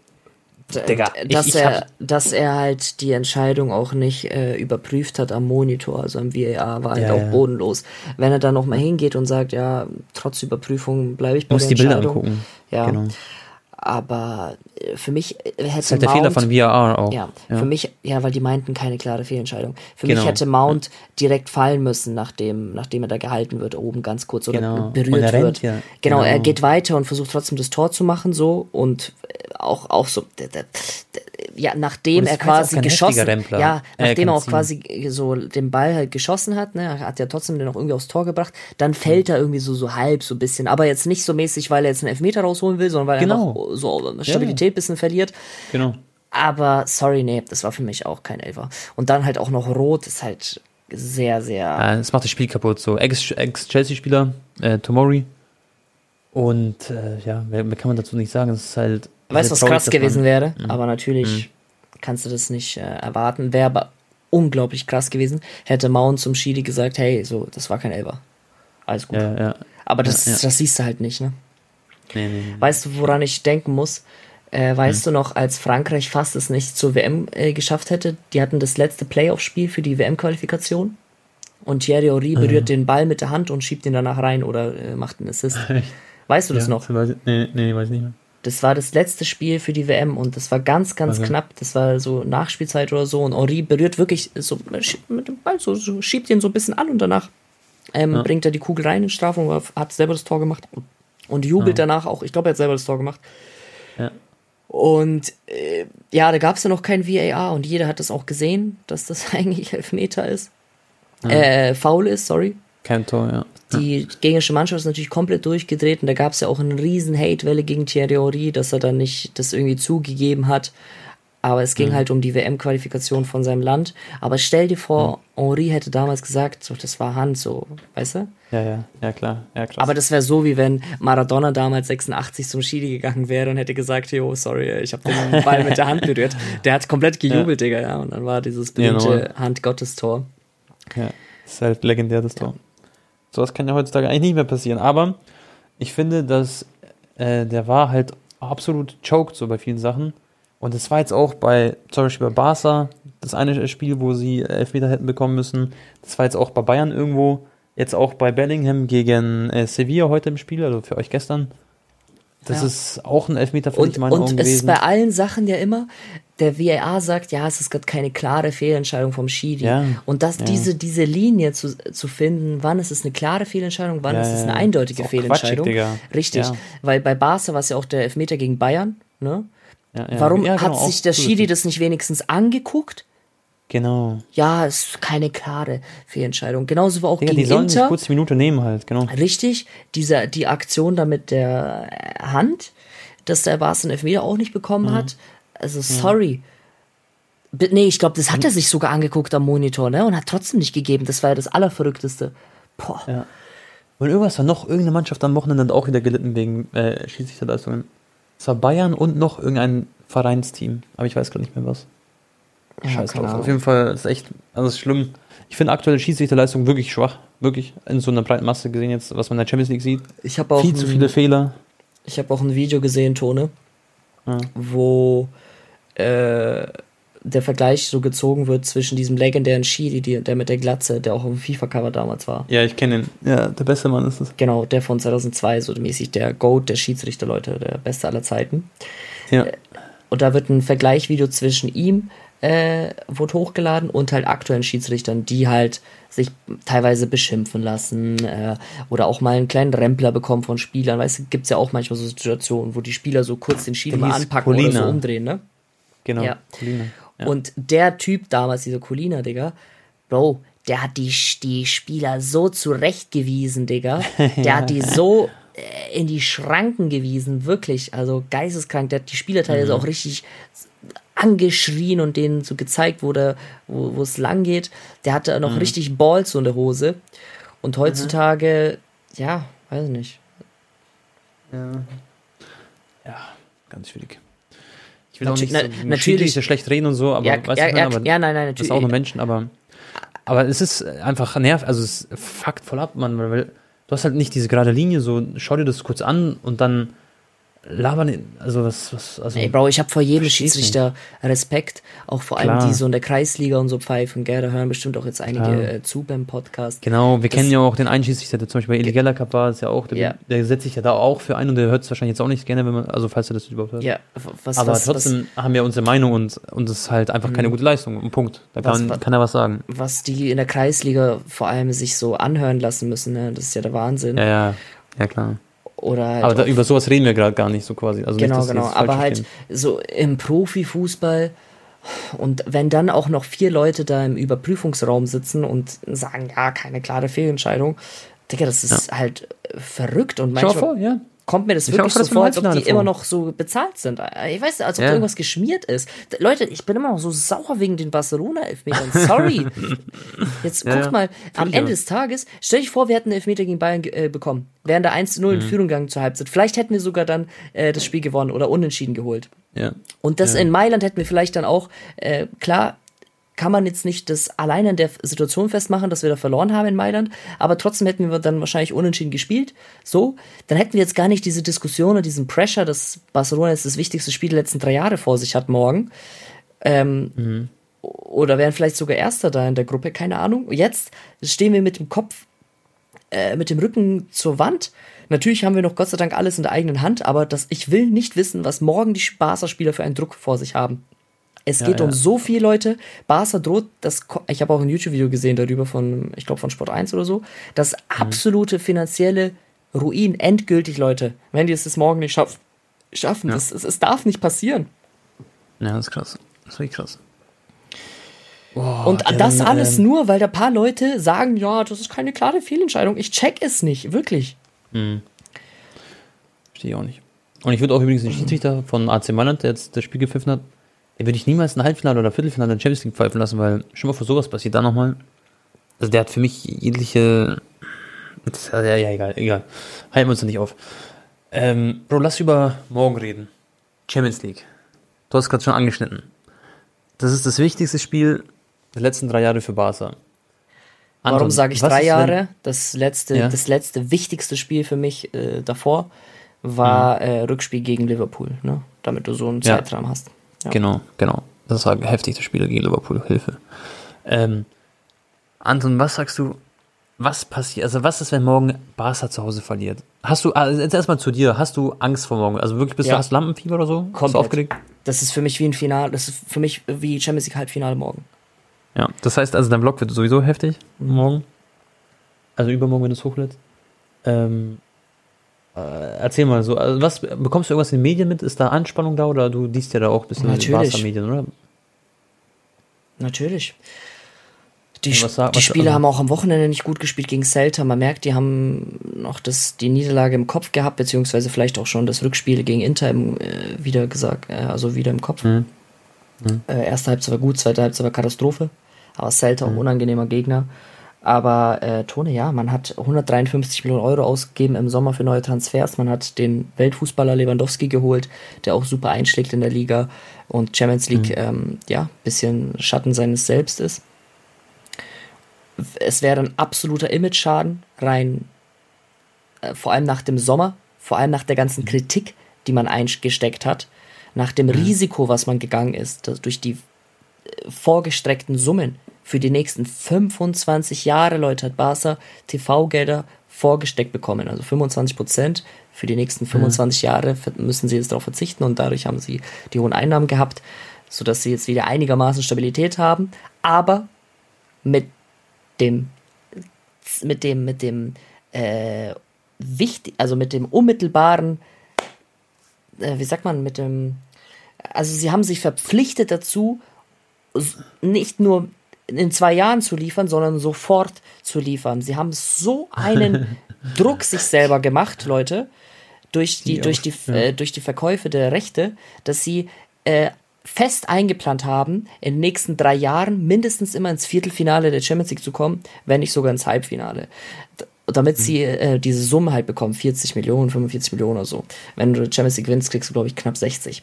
[SPEAKER 2] Digga, ich-
[SPEAKER 1] dass,
[SPEAKER 2] ich
[SPEAKER 1] er,
[SPEAKER 2] hab-
[SPEAKER 1] dass er halt die Entscheidung auch nicht äh, überprüft hat am Monitor, also am VAR, war halt
[SPEAKER 2] Ja,
[SPEAKER 1] auch
[SPEAKER 2] ja.
[SPEAKER 1] bodenlos. Wenn er dann nochmal hingeht und sagt, ja, trotz Überprüfung bleibe ich bei
[SPEAKER 2] Muss
[SPEAKER 1] der
[SPEAKER 2] die Bilder angucken.
[SPEAKER 1] Ja,
[SPEAKER 2] Genau.
[SPEAKER 1] Aber äh, für mich äh, hätte
[SPEAKER 2] Das ist halt der
[SPEAKER 1] Mount,
[SPEAKER 2] Fehler von VAR auch.
[SPEAKER 1] ja, für mich, ja, weil die meinten keine klare Fehlentscheidung. Für
[SPEAKER 2] Genau.
[SPEAKER 1] mich hätte Mount direkt fallen müssen, nachdem, nachdem er da gehalten wird, oben ganz kurz oder
[SPEAKER 2] Genau.
[SPEAKER 1] Berührt
[SPEAKER 2] er rennt
[SPEAKER 1] wird.
[SPEAKER 2] ja.
[SPEAKER 1] Genau,
[SPEAKER 2] Genau.
[SPEAKER 1] er geht weiter und versucht trotzdem das Tor zu machen, so und äh, auch, auch so, d- d- d- ja, nachdem er quasi geschossen, ja,
[SPEAKER 2] Er
[SPEAKER 1] nachdem er auch quasi so den Ball halt geschossen hat, ne, er hat ja trotzdem den auch irgendwie aufs Tor gebracht, dann fällt er irgendwie so, so halb, so ein bisschen, aber jetzt nicht so mäßig, weil er jetzt einen Elfmeter rausholen will, sondern weil er
[SPEAKER 2] Genau.
[SPEAKER 1] einfach so Stabilität bisschen verliert.
[SPEAKER 2] Genau.
[SPEAKER 1] Aber sorry, nee, das war für mich auch kein Elfer. Und dann halt auch noch rot ist halt sehr, sehr.
[SPEAKER 2] Ja, es macht das Spiel kaputt. So, Ex- Ex-Chelsea-Spieler, äh, Tomori. Und äh, ja, mehr, mehr kann man dazu nicht sagen. Es ist halt.
[SPEAKER 1] Weißt du, was krass gewesen wäre? Aber natürlich kannst du das nicht äh, erwarten. Wäre aber unglaublich krass gewesen, hätte Mount zum Schiri gesagt, hey, so, das war kein Elfer. Alles gut.
[SPEAKER 2] Ja, ja.
[SPEAKER 1] aber das,
[SPEAKER 2] ja.
[SPEAKER 1] das siehst du halt nicht, ne?
[SPEAKER 2] Nee, nee, nee.
[SPEAKER 1] Weißt du, woran ich denken muss? Äh, weißt du noch, als Frankreich fast es nicht zur WM äh, geschafft hätte, die hatten das letzte Playoff-Spiel für die WM-Qualifikation und Thierry Henry berührt den Ball mit der Hand und schiebt ihn danach rein oder äh, macht einen Assist. Weißt du das noch?
[SPEAKER 2] Nee, nee, weiß ich nicht mehr.
[SPEAKER 1] Das war das letzte Spiel für die WM und das war ganz, ganz
[SPEAKER 2] Okay.
[SPEAKER 1] knapp. Das war so Nachspielzeit oder so und Henri berührt wirklich so schiebt mit dem Ball, so, so schiebt ihn so ein bisschen an und danach ähm,
[SPEAKER 2] Ja.
[SPEAKER 1] bringt er die Kugel rein in Strafung, hat selber das Tor gemacht und jubelt danach auch. Ich glaube, er hat selber das Tor gemacht.
[SPEAKER 2] Ja.
[SPEAKER 1] Und äh, ja, da gab es ja noch kein VAR und jeder hat das auch gesehen, dass das eigentlich Elfmeter ist. Äh, faul ist, sorry.
[SPEAKER 2] Kein Tor, ja.
[SPEAKER 1] Die gegnerische Mannschaft ist natürlich komplett durchgedreht und da gab es ja auch eine riesen Hate-Welle gegen Thierry Henry, dass er dann nicht das irgendwie zugegeben hat. Aber es ging
[SPEAKER 2] Mhm.
[SPEAKER 1] halt um die WM-Qualifikation von seinem Land. Aber stell dir vor,
[SPEAKER 2] Mhm.
[SPEAKER 1] Henry hätte damals gesagt, so, das war Hand, so, weißt du?
[SPEAKER 2] Ja, ja, ja, klar. Ja, krass.
[SPEAKER 1] Aber das wäre so, wie wenn Maradona damals 86 zum Schiri gegangen wäre und hätte gesagt, jo, sorry, ich habe den Ball mit der Hand berührt. Der hat komplett gejubelt, Digga, ja. Und dann war dieses
[SPEAKER 2] Ja,
[SPEAKER 1] berühmte
[SPEAKER 2] normal.
[SPEAKER 1] Hand-Gottes-Tor.
[SPEAKER 2] Ja, das ist halt legendär, das Tor. Sowas kann ja heutzutage eigentlich nicht mehr passieren. Aber ich finde, dass äh, der war halt absolut choked so bei vielen Sachen. Und es war jetzt auch bei, zum Beispiel bei Barca, das eine Spiel, wo sie Elfmeter hätten bekommen müssen. Das war jetzt auch bei Bayern irgendwo. Jetzt auch bei Bellingham gegen äh, Sevilla heute im Spiel, also für euch gestern. Das
[SPEAKER 1] Ja.
[SPEAKER 2] ist auch ein Elfmeter ich
[SPEAKER 1] Und,
[SPEAKER 2] in meinen
[SPEAKER 1] und
[SPEAKER 2] Augen
[SPEAKER 1] es ist bei allen Sachen ja immer, der VAR sagt, ja, es ist gerade keine klare Fehlentscheidung vom Schiri.
[SPEAKER 2] Ja,
[SPEAKER 1] Und das,
[SPEAKER 2] ja.
[SPEAKER 1] diese, diese Linie zu, zu finden, wann ist es eine klare Fehlentscheidung, wann ist es eine eindeutige Fehlentscheidung. Richtig. Weil bei Barca war es ja auch der Elfmeter gegen Bayern, ne? Warum
[SPEAKER 2] genau,
[SPEAKER 1] hat sich der Schiri das nicht wenigstens angeguckt?
[SPEAKER 2] Genau.
[SPEAKER 1] Ja, es ist keine klare Fehlentscheidung. Genauso war auch
[SPEAKER 2] Digga, die
[SPEAKER 1] gegen
[SPEAKER 2] sollen sich
[SPEAKER 1] Inter.
[SPEAKER 2] kurz die Minute nehmen halt, genau.
[SPEAKER 1] Richtig, dieser, die Aktion da mit der Hand, dass der Barca einen Elfmeter auch nicht bekommen
[SPEAKER 2] Mhm.
[SPEAKER 1] hat. Also, sorry. Be- Nee, ich glaube, das hat er sich sogar angeguckt am Monitor, ne? Und hat trotzdem nicht gegeben. Das war ja das Allerverrückteste. Boah.
[SPEAKER 2] Ja. Und irgendwas war noch, irgendeine Mannschaft am Wochenende hat auch wieder gelitten wegen äh, Schiedsrichterleistungen. Es war Bayern und noch irgendein Vereinsteam. Aber ich weiß gerade nicht mehr was.
[SPEAKER 1] Ja,
[SPEAKER 2] Scheiß drauf. Auf jeden Fall ist echt, also es ist schlimm. Ich finde aktuelle Schiedsrichterleistung wirklich schwach. Wirklich. In so einer breiten Masse gesehen jetzt, was man in der Champions League sieht.
[SPEAKER 1] Ich habe auch,
[SPEAKER 2] Viel zu viele Fehler.
[SPEAKER 1] ich hab auch ein Video gesehen, Tone. wo äh, der Vergleich so gezogen wird zwischen diesem legendären Schiri, der mit der Glatze, der auch auf dem FIFA-Cover damals war.
[SPEAKER 2] Ja, ich kenne ihn. Ja, der beste Mann ist es.
[SPEAKER 1] Genau, der von 2002, so mäßig der Goat der Schiedsrichter, Leute, der beste aller Zeiten.
[SPEAKER 2] Ja.
[SPEAKER 1] Und da wird ein Vergleichsvideo zwischen ihm äh, wurde hochgeladen und halt aktuellen Schiedsrichtern, die halt sich teilweise beschimpfen lassen äh, oder auch mal einen kleinen Rempler bekommen von Spielern. Weißt du, gibt's ja auch manchmal so Situationen, wo die Spieler so kurz den Schiri mal anpacken oder
[SPEAKER 2] Colina.
[SPEAKER 1] so umdrehen, ne?
[SPEAKER 2] Genau.
[SPEAKER 1] Ja.
[SPEAKER 2] Ja.
[SPEAKER 1] Und der Typ damals, dieser Colina, Digga, Bro, der hat die, die Spieler so zurechtgewiesen, Digga. Der hat die so äh, in die Schranken gewiesen, wirklich. Also geisteskrank. Der hat die Spieler teilweise auch richtig angeschrien und denen so gezeigt, wo, der, wo, wo es lang geht. Der hatte noch richtig Balls so in der Hose. Und heutzutage, ja, weiß nicht.
[SPEAKER 2] ja, ganz schwierig. Ich will auch
[SPEAKER 1] Natürlich-
[SPEAKER 2] nicht so
[SPEAKER 1] na- natürlich-
[SPEAKER 2] schlecht reden und so, aber
[SPEAKER 1] Ja,
[SPEAKER 2] weißt
[SPEAKER 1] ja,
[SPEAKER 2] du, ich
[SPEAKER 1] ja,
[SPEAKER 2] aber
[SPEAKER 1] ja, nein, nein,
[SPEAKER 2] das
[SPEAKER 1] natürlich.
[SPEAKER 2] ist auch nur Menschen, aber aber es ist einfach nerv, also es fuckt voll ab, man, weil du hast halt nicht diese gerade Linie, so schau dir das kurz an und dann labern, also was, was, also
[SPEAKER 1] Ey, Bro, ich habe vor jedem Schiedsrichter Respekt, auch vor allem
[SPEAKER 2] Klar.
[SPEAKER 1] die so in der Kreisliga und so pfeifen, gell, da hören bestimmt auch jetzt einige
[SPEAKER 2] Klar.
[SPEAKER 1] äh, zu beim Podcast.
[SPEAKER 2] Genau, wir
[SPEAKER 1] Das-
[SPEAKER 2] kennen ja auch den einen Schiedsrichter, der zum Beispiel bei Illegala Cup war, ist ja auch, der,
[SPEAKER 1] Ja.
[SPEAKER 2] der setzt sich ja da auch für ein und der hört es wahrscheinlich jetzt auch nicht gerne, wenn man, also falls er das überhaupt hört.
[SPEAKER 1] Ja, was,
[SPEAKER 2] Aber
[SPEAKER 1] was,
[SPEAKER 2] trotzdem haben wir unsere Meinung und, es ist halt einfach keine gute Leistung. Ein Punkt. Da
[SPEAKER 1] Was-
[SPEAKER 2] kann,
[SPEAKER 1] was-
[SPEAKER 2] kann er was sagen.
[SPEAKER 1] was, was die in der Kreisliga vor allem sich so anhören lassen müssen, ne? das ist ja der Wahnsinn.
[SPEAKER 2] Ja, ja, ja klar.
[SPEAKER 1] Oder halt
[SPEAKER 2] Aber da, über sowas reden wir gerade gar nicht so quasi. Also
[SPEAKER 1] genau,
[SPEAKER 2] nicht,
[SPEAKER 1] genau.
[SPEAKER 2] falsch
[SPEAKER 1] Aber halt
[SPEAKER 2] verstehen.
[SPEAKER 1] so im Profifußball und wenn dann auch noch vier Leute da im Überprüfungsraum sitzen und sagen, ja, keine klare Fehlentscheidung, Digga, das ist halt äh, verrückt und
[SPEAKER 2] Schau mal
[SPEAKER 1] manchmal
[SPEAKER 2] vor, ja.
[SPEAKER 1] Kommt mir das
[SPEAKER 2] Ich
[SPEAKER 1] wirklich so vor, als ob die immer noch so bezahlt sind. Ich weiß nicht, als ob
[SPEAKER 2] Ja.
[SPEAKER 1] irgendwas geschmiert ist. Leute, ich bin immer noch so sauer wegen den Barcelona-Elfmetern. Sorry. Jetzt
[SPEAKER 2] Ja,
[SPEAKER 1] guck
[SPEAKER 2] ja.
[SPEAKER 1] mal, am Ende
[SPEAKER 2] aber.
[SPEAKER 1] des Tages, stell dich vor, wir hätten einen Elfmeter gegen Bayern äh, bekommen. Wären da 1 zu
[SPEAKER 2] Mhm.
[SPEAKER 1] 0 in Führung gegangen zur Halbzeit. Vielleicht hätten wir sogar dann äh, das Spiel gewonnen oder unentschieden geholt.
[SPEAKER 2] Ja.
[SPEAKER 1] Und das in Mailand hätten wir vielleicht dann auch, äh, klar, kann man jetzt nicht das allein an der Situation festmachen, dass wir da verloren haben in Mailand, aber trotzdem hätten wir dann wahrscheinlich unentschieden gespielt. So, dann hätten wir jetzt gar nicht diese Diskussion und diesen Pressure, dass Barcelona jetzt das wichtigste Spiel der letzten drei Jahre vor sich hat morgen. Ähm, Oder wären vielleicht sogar Erster da in der Gruppe, keine Ahnung. Jetzt stehen wir mit dem Kopf äh, mit dem Rücken zur Wand. Natürlich haben wir noch Gott sei Dank alles in der eigenen Hand, aber das, ich will nicht wissen, was morgen die Barca-Spieler für einen Druck vor sich haben. Es geht
[SPEAKER 2] ja.
[SPEAKER 1] um so viel Leute. Barca droht, das, ich habe auch ein YouTube-Video gesehen darüber von, ich glaube von Sport 1 oder so, das absolute finanzielle Ruin, endgültig, Leute. Wenn die es das morgen nicht schaff, schaffen, das, es, es darf nicht passieren.
[SPEAKER 2] Ja, das ist krass. Das ist wirklich krass.
[SPEAKER 1] Und
[SPEAKER 2] ja,
[SPEAKER 1] das alles
[SPEAKER 2] ähm,
[SPEAKER 1] nur, weil da paar Leute sagen, ja, das ist keine klare Fehlentscheidung. Ich check es nicht, wirklich.
[SPEAKER 2] Verstehe ich auch nicht. Und ich würde auch übrigens den Schiedsrichter von AC Mailand, der jetzt das Spiel gepfiffen hat, den würde ich niemals ein Halbfinale oder Viertelfinale in der Champions League pfeifen lassen, weil schon mal vor sowas passiert da nochmal. Also der hat für mich jegliche. Das, ja, ja, egal, egal. Halten wir uns da nicht auf. Ähm, Bro, lass über morgen reden. Champions League. Du hast gerade schon angeschnitten. Das ist das wichtigste Spiel der letzten drei Jahre für Barca.
[SPEAKER 1] Warum
[SPEAKER 2] Anton,
[SPEAKER 1] sage ich drei Jahre? Das letzte,
[SPEAKER 2] Ja.
[SPEAKER 1] das letzte wichtigste Spiel für mich äh, davor war
[SPEAKER 2] Mhm.
[SPEAKER 1] äh, Rückspiel gegen Liverpool, ne? Damit du so einen
[SPEAKER 2] Ja.
[SPEAKER 1] Zeitrahmen hast. Ja.
[SPEAKER 2] Genau, genau. Das war heftig, das Spiel gegen Liverpool. Hilfe. Ähm, Anton, was sagst du? Was passiert? Also, was ist, wenn morgen Barca zu Hause verliert? Hast du, also jetzt erstmal zu dir, hast du Angst vor morgen? Also wirklich, bist
[SPEAKER 1] Ja.
[SPEAKER 2] du, hast du Lampenfieber oder so? Bist du
[SPEAKER 1] Komplett.
[SPEAKER 2] aufgeregt?
[SPEAKER 1] Das ist für mich wie ein Finale, das ist für mich wie Champions League Halbfinale morgen.
[SPEAKER 2] Ja. Das heißt also, dein Vlog wird sowieso heftig morgen. Also übermorgen, wenn du es hochlädst. Ähm, äh, erzähl mal so, also was, bekommst du irgendwas in den Medien mit? Ist da Anspannung da oder du liest ja da auch ein bisschen
[SPEAKER 1] Natürlich.
[SPEAKER 2] Barca-Medien, oder?
[SPEAKER 1] Natürlich. Die,
[SPEAKER 2] Ja,
[SPEAKER 1] Sp-
[SPEAKER 2] was sag-
[SPEAKER 1] die Spieler
[SPEAKER 2] also-
[SPEAKER 1] haben auch am Wochenende nicht gut gespielt gegen Celta. Man merkt, die haben noch das, die Niederlage im Kopf gehabt, beziehungsweise vielleicht auch schon das Rückspiel gegen Inter im, äh, wieder gesagt, äh, also wieder im Kopf.
[SPEAKER 2] Mhm.
[SPEAKER 1] Äh, erste Halbzeit war gut, zweite Halbzeit war Katastrophe. Aber Celta
[SPEAKER 2] Mhm.
[SPEAKER 1] auch unangenehmer Gegner. Aber äh, Tone, ja, man hat 153 Millionen Euro ausgegeben im Sommer für neue Transfers. Man hat den Weltfußballer Lewandowski geholt, der auch super einschlägt in der Liga und Champions League,
[SPEAKER 2] Mhm.
[SPEAKER 1] ähm, ja, bisschen Schatten seines Selbst ist. Es wäre ein absoluter Image-Schaden, rein, äh, vor allem nach dem Sommer, vor allem nach der ganzen Kritik, die man eingesteckt hat. nach dem Risiko, was man gegangen ist, durch die äh, vorgestreckten Summen für die nächsten 25 Jahre, Leute, hat Barca TV-Gelder vorgesteckt bekommen. Also 25 Prozent für die nächsten 25 Jahre müssen sie jetzt darauf verzichten und dadurch haben sie die hohen Einnahmen gehabt, sodass sie jetzt wieder einigermaßen Stabilität haben. Aber mit dem, mit dem, mit dem, äh, wichtig, also mit dem unmittelbaren, äh, wie sagt man, mit dem, also sie haben sich verpflichtet dazu, nicht nur in zwei Jahren zu liefern, sondern sofort zu liefern. Sie haben so einen Druck sich selber gemacht, Leute, durch die, die durch, die, ja. äh, durch die Verkäufe der Rechte, dass sie äh, fest eingeplant haben, in den nächsten drei Jahren mindestens immer ins Viertelfinale der Champions League zu kommen, wenn nicht sogar ins Halbfinale. Damit mhm. sie äh, diese Summe halt bekommen, 40 Millionen, 45 Millionen oder so. Wenn du Champions League gewinnst, kriegst du, glaube ich, knapp 60.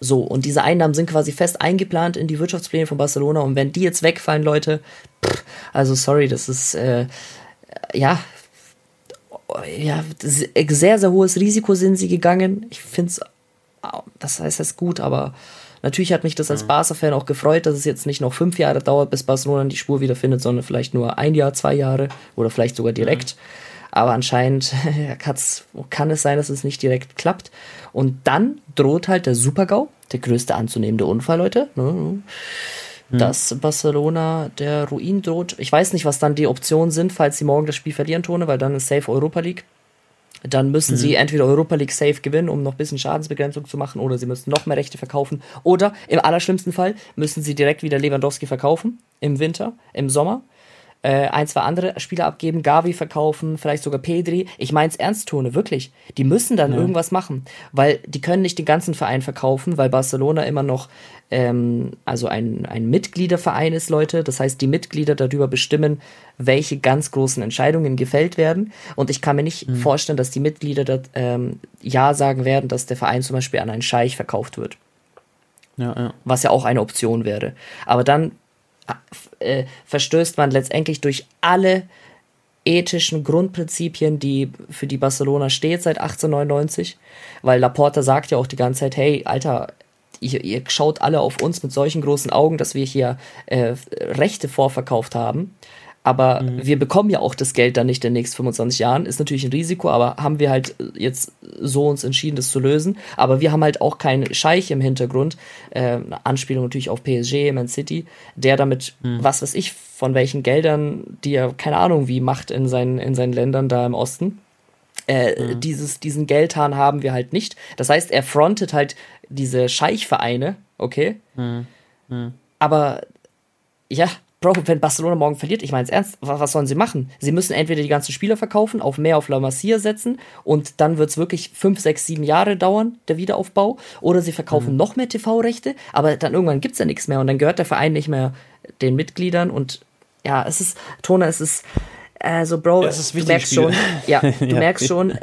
[SPEAKER 1] So, und diese Einnahmen sind quasi fest eingeplant in die Wirtschaftspläne von Barcelona. Und wenn die jetzt wegfallen, Leute, pff, also sorry, das ist, äh, ja, ja, sehr, sehr hohes Risiko sind sie gegangen. Ich finde es, das heißt, ist gut, aber natürlich hat mich das als. Barca-Fan auch gefreut, dass es jetzt nicht noch fünf Jahre dauert, bis Barcelona die Spur wieder findet, sondern vielleicht nur ein Jahr, zwei Jahre oder vielleicht sogar direkt. Mhm. Aber anscheinend kann es sein, dass es nicht direkt klappt. Und dann droht halt der Supergau, der größte anzunehmende Unfall, Leute. Mhm. Dass Barcelona der Ruin droht. Ich weiß nicht, was dann die Optionen sind, falls sie morgen das Spiel verlieren, Tone, weil dann ist Safe Europa League. Dann müssen mhm. sie entweder Europa League safe gewinnen, um noch ein bisschen Schadensbegrenzung zu machen, oder sie müssen noch mehr Rechte verkaufen. Oder im allerschlimmsten Fall müssen sie direkt wieder Lewandowski verkaufen im Winter, im Sommer äh, ein, zwei andere Spieler abgeben, Gavi verkaufen, vielleicht sogar Pedri. Ich mein's ernst, Tone, wirklich. Die müssen dann ja. irgendwas machen, weil die können nicht den ganzen Verein verkaufen, weil Barcelona immer noch ähm, also ein, ein Mitgliederverein ist, Leute. Das heißt, die Mitglieder darüber bestimmen, welche ganz großen Entscheidungen gefällt werden. Und ich kann mir nicht mhm. vorstellen, dass die Mitglieder dat, ähm, Ja sagen werden, dass der Verein zum Beispiel an einen Scheich verkauft wird. Ja, ja. Was ja auch eine Option wäre. Aber dann äh, verstößt man letztendlich durch alle ethischen Grundprinzipien, die für die Barcelona steht seit 1899, weil Laporta sagt ja auch die ganze Zeit, hey, Alter, ihr, ihr schaut alle auf uns mit solchen großen Augen, dass wir hier äh, Rechte vorverkauft haben. Aber mhm. wir bekommen ja auch das Geld dann nicht in den nächsten 25 Jahren. Ist natürlich ein Risiko, aber haben wir halt jetzt so uns entschieden, das zu lösen. Aber wir haben halt auch keinen Scheich im Hintergrund. Äh, Anspielung natürlich auf PSG, Man City, der damit, mhm. was weiß ich, von welchen Geldern, die er, keine Ahnung, wie macht in seinen, in seinen Ländern da im Osten. Äh, mhm. dieses, diesen Geldhahn haben wir halt nicht. Das heißt, er frontet halt diese Scheichvereine, okay? Mhm. Mhm. Aber ja, Bro, wenn Barcelona morgen verliert, ich meine es ernst, was sollen sie machen? Sie müssen entweder die ganzen Spieler verkaufen, auf mehr auf La Masia setzen und dann wird es wirklich fünf, sechs, sieben Jahre dauern, der Wiederaufbau, oder sie verkaufen mhm. noch mehr TV-Rechte, aber dann irgendwann gibt es ja nichts mehr und dann gehört der Verein nicht mehr den Mitgliedern und ja, es ist, Tona, es ist, also Bro, ja, ist du merkst Spiel. schon, ja, du ja. merkst schon,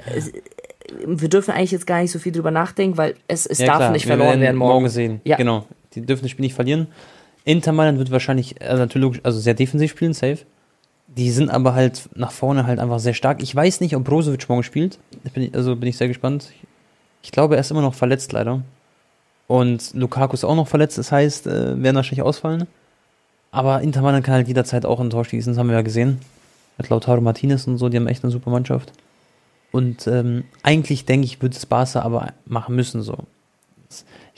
[SPEAKER 1] wir dürfen eigentlich jetzt gar nicht so viel drüber nachdenken, weil es, es ja, darf klar. nicht verloren werden
[SPEAKER 2] morgen. Morgen sehen, genau. Die dürfen das Spiel nicht verlieren. Inter Mailand wird wahrscheinlich äh, natürlich also sehr defensiv spielen, safe. Die sind aber halt nach vorne halt einfach sehr stark. Ich weiß nicht, ob Brozovic morgen spielt. Bin also bin ich sehr gespannt. Ich glaube, er ist immer noch verletzt, leider. Und Lukaku ist auch noch verletzt, das heißt, äh, werden wahrscheinlich ausfallen. Aber Inter Mailand kann halt jederzeit auch ein Tor schießen, das haben wir ja gesehen. Mit Lautaro Martinez und so, die haben echt eine super Mannschaft. Und ähm, eigentlich denke ich, würde es Barca aber machen müssen so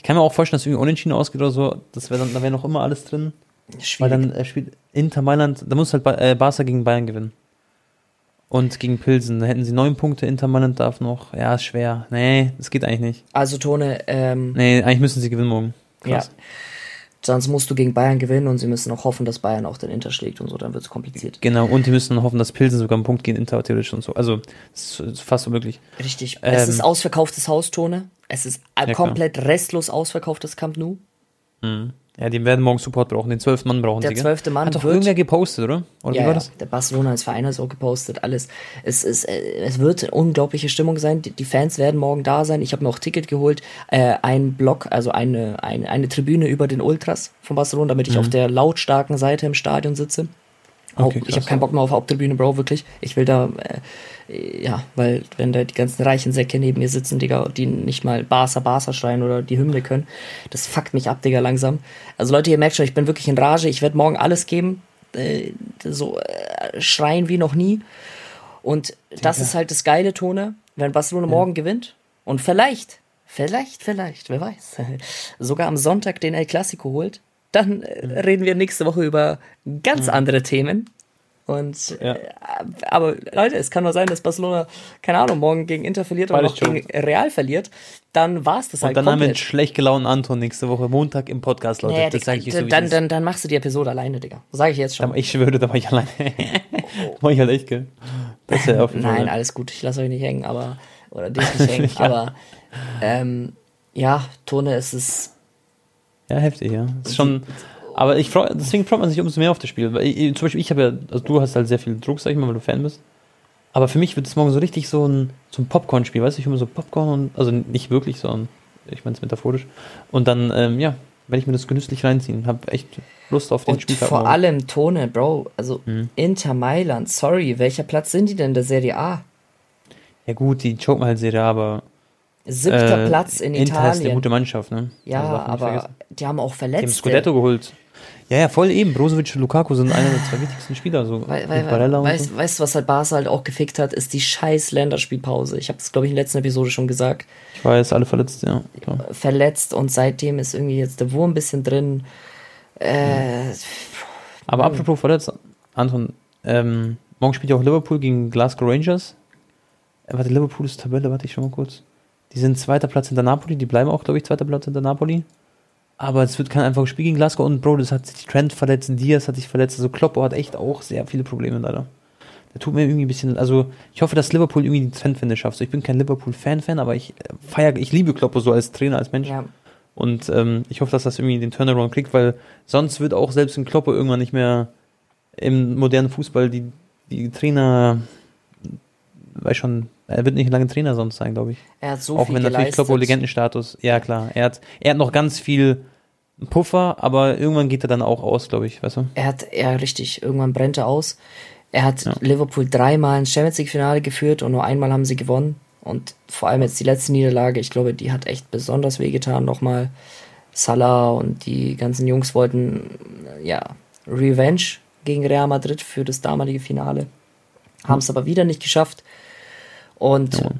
[SPEAKER 2] kann mir auch vorstellen, dass es irgendwie unentschieden ausgeht oder so. Das wär dann, da wäre noch immer alles drin. Schwierig. Weil dann äh, spielt Inter Mailand, da muss halt ba äh, Barca gegen Bayern gewinnen. Und gegen Pilsen. Da hätten sie neun Punkte, Inter Mailand darf noch. Ja, ist schwer. Nee, das geht eigentlich nicht.
[SPEAKER 1] Also Tone, ähm.
[SPEAKER 2] Nee, eigentlich müssen sie gewinnen morgen. Krass. Ja.
[SPEAKER 1] Sonst musst du gegen Bayern gewinnen und sie müssen auch hoffen, dass Bayern auch den Inter schlägt und so, dann wird es kompliziert.
[SPEAKER 2] Genau, und die müssen dann hoffen, dass Pilsen sogar einen Punkt gegen Inter theoretisch und so. Also, das ist fast unmöglich.
[SPEAKER 1] Richtig. Ähm, es ist ausverkauftes Haustone. Es ist ja, komplett klar. restlos ausverkauftes Camp Nou.
[SPEAKER 2] Mhm. Ja, die werden morgen Support brauchen. Den zwölften Mann brauchen
[SPEAKER 1] der
[SPEAKER 2] sie.
[SPEAKER 1] Der zwölfte Mann
[SPEAKER 2] Hat doch irgendwer gepostet, oder? Oder
[SPEAKER 1] ja, wie war das? Ja, der Barcelona als Verein hat es auch gepostet, alles. Es, es, es wird eine unglaubliche Stimmung sein. Die, die Fans werden morgen da sein. Ich habe mir auch Ticket geholt. Äh, ein Block, also eine, eine, eine Tribüne über den Ultras von Barcelona, damit ich mhm. auf der lautstarken Seite im Stadion sitze. Okay, ich habe keinen Bock mehr auf Haupttribüne, Bro, wirklich. Ich will da, äh, ja, weil wenn da die ganzen reichen Säcke neben mir sitzen, Digga, die nicht mal Barca, Barca schreien oder die Hymne können, das fuckt mich ab, Digga, langsam. Also Leute, ihr merkt schon, ich bin wirklich in Rage. Ich werde morgen alles geben, äh, so äh, schreien wie noch nie. Und das ist halt das geile Tone, wenn Barcelona ja. morgen gewinnt und vielleicht, vielleicht, vielleicht, wer weiß, sogar am Sonntag den El Clasico holt, dann äh, reden wir nächste Woche über ganz andere Themen. Und ja. äh, aber Leute, es kann nur sein, dass Barcelona, keine Ahnung, morgen gegen Inter verliert oder noch gegen Real verliert. Dann war es das
[SPEAKER 2] halt. Und dann komplett. haben wir einen schlecht gelaunten Anton nächste Woche Montag im Podcast, Leute. Naja,
[SPEAKER 1] das sage ich so dann, dann, dann machst du die Episode alleine, Digga. Sage ich jetzt schon.
[SPEAKER 2] Ich schwöre, da war ich alleine. da war ich halt echt, gell?
[SPEAKER 1] Das ja Nein, alles gut. Ich lasse euch nicht hängen, aber oder dich nicht hängen. ja. Aber ähm, ja, Tone, es ist
[SPEAKER 2] ja, heftig, ja. Das ist schon. Aber ich freu, deswegen freut man sich umso mehr auf das Spiel. Weil ich, zum Beispiel, ich habe ja, also du hast halt sehr viel Druck, sag ich mal, weil du Fan bist. Aber für mich wird es morgen so richtig so ein, so ein Popcorn-Spiel, weißt du? Ich immer so Popcorn und, also nicht wirklich, sondern ich meine es metaphorisch. Und dann, ähm, ja, werde ich mir das genüsslich reinziehen. Hab echt Lust auf den und Spiel.
[SPEAKER 1] Vor allem Tone, Bro. Also mhm. Inter Mailand, sorry, welcher Platz sind die denn in der Serie A?
[SPEAKER 2] Ja gut, die choken halt Serie A, aber
[SPEAKER 1] Siebter äh, Platz in Inter Italien. ist
[SPEAKER 2] eine gute Mannschaft, ne?
[SPEAKER 1] Ja, aber vergessen. die haben auch verletzt. Die haben
[SPEAKER 2] Scudetto geholt. Ja, ja, voll eben. Brozovic und Lukaku sind einer der zwei wichtigsten Spieler. So
[SPEAKER 1] weil, weil, weißt, so. weißt du, was halt Barca halt auch gefickt hat, ist die scheiß Länderspielpause. Ich habe das, glaube ich, in der letzten Episode schon gesagt.
[SPEAKER 2] Ich weiß, alle verletzt, ja.
[SPEAKER 1] Klar. Verletzt und seitdem ist irgendwie jetzt der Wurm ein bisschen drin. Äh,
[SPEAKER 2] Aber mh. apropos verletzt, Anton, ähm, morgen spielt ja auch Liverpool gegen Glasgow Rangers. Äh, warte, Liverpool ist Tabelle, warte ich schon mal kurz. Die sind zweiter Platz hinter Napoli, die bleiben auch, glaube ich, zweiter Platz hinter Napoli. Aber es wird kein einfaches Spiel gegen Glasgow und Bro, das hat sich Trent verletzt, Diaz hat sich verletzt, also Kloppo hat echt auch sehr viele Probleme leider. Der tut mir irgendwie ein bisschen, also ich hoffe, dass Liverpool irgendwie die Trendwende schafft. So, ich bin kein Liverpool-Fan-Fan, aber ich äh, feiere, ich liebe Kloppo so als Trainer, als Mensch. Ja. Und ähm, ich hoffe, dass das irgendwie den Turnaround kriegt, weil sonst wird auch selbst ein Kloppo irgendwann nicht mehr im modernen Fußball die, die Trainer, weiß schon, er wird nicht lange Trainer sonst sein, glaube ich.
[SPEAKER 1] Er hat so
[SPEAKER 2] Auch
[SPEAKER 1] viel
[SPEAKER 2] wenn natürlich Kloppo Legendenstatus. Ja, klar. Er hat, er hat noch ganz viel Puffer, aber irgendwann geht er dann auch aus, glaube ich, weißt du?
[SPEAKER 1] Er hat, ja, richtig. Irgendwann brennt er aus. Er hat ja. Liverpool dreimal ins Champions League Finale geführt und nur einmal haben sie gewonnen. Und vor allem jetzt die letzte Niederlage, ich glaube, die hat echt besonders wehgetan. Nochmal Salah und die ganzen Jungs wollten, ja, Revenge gegen Real Madrid für das damalige Finale. Haben es aber wieder nicht geschafft. Und ja.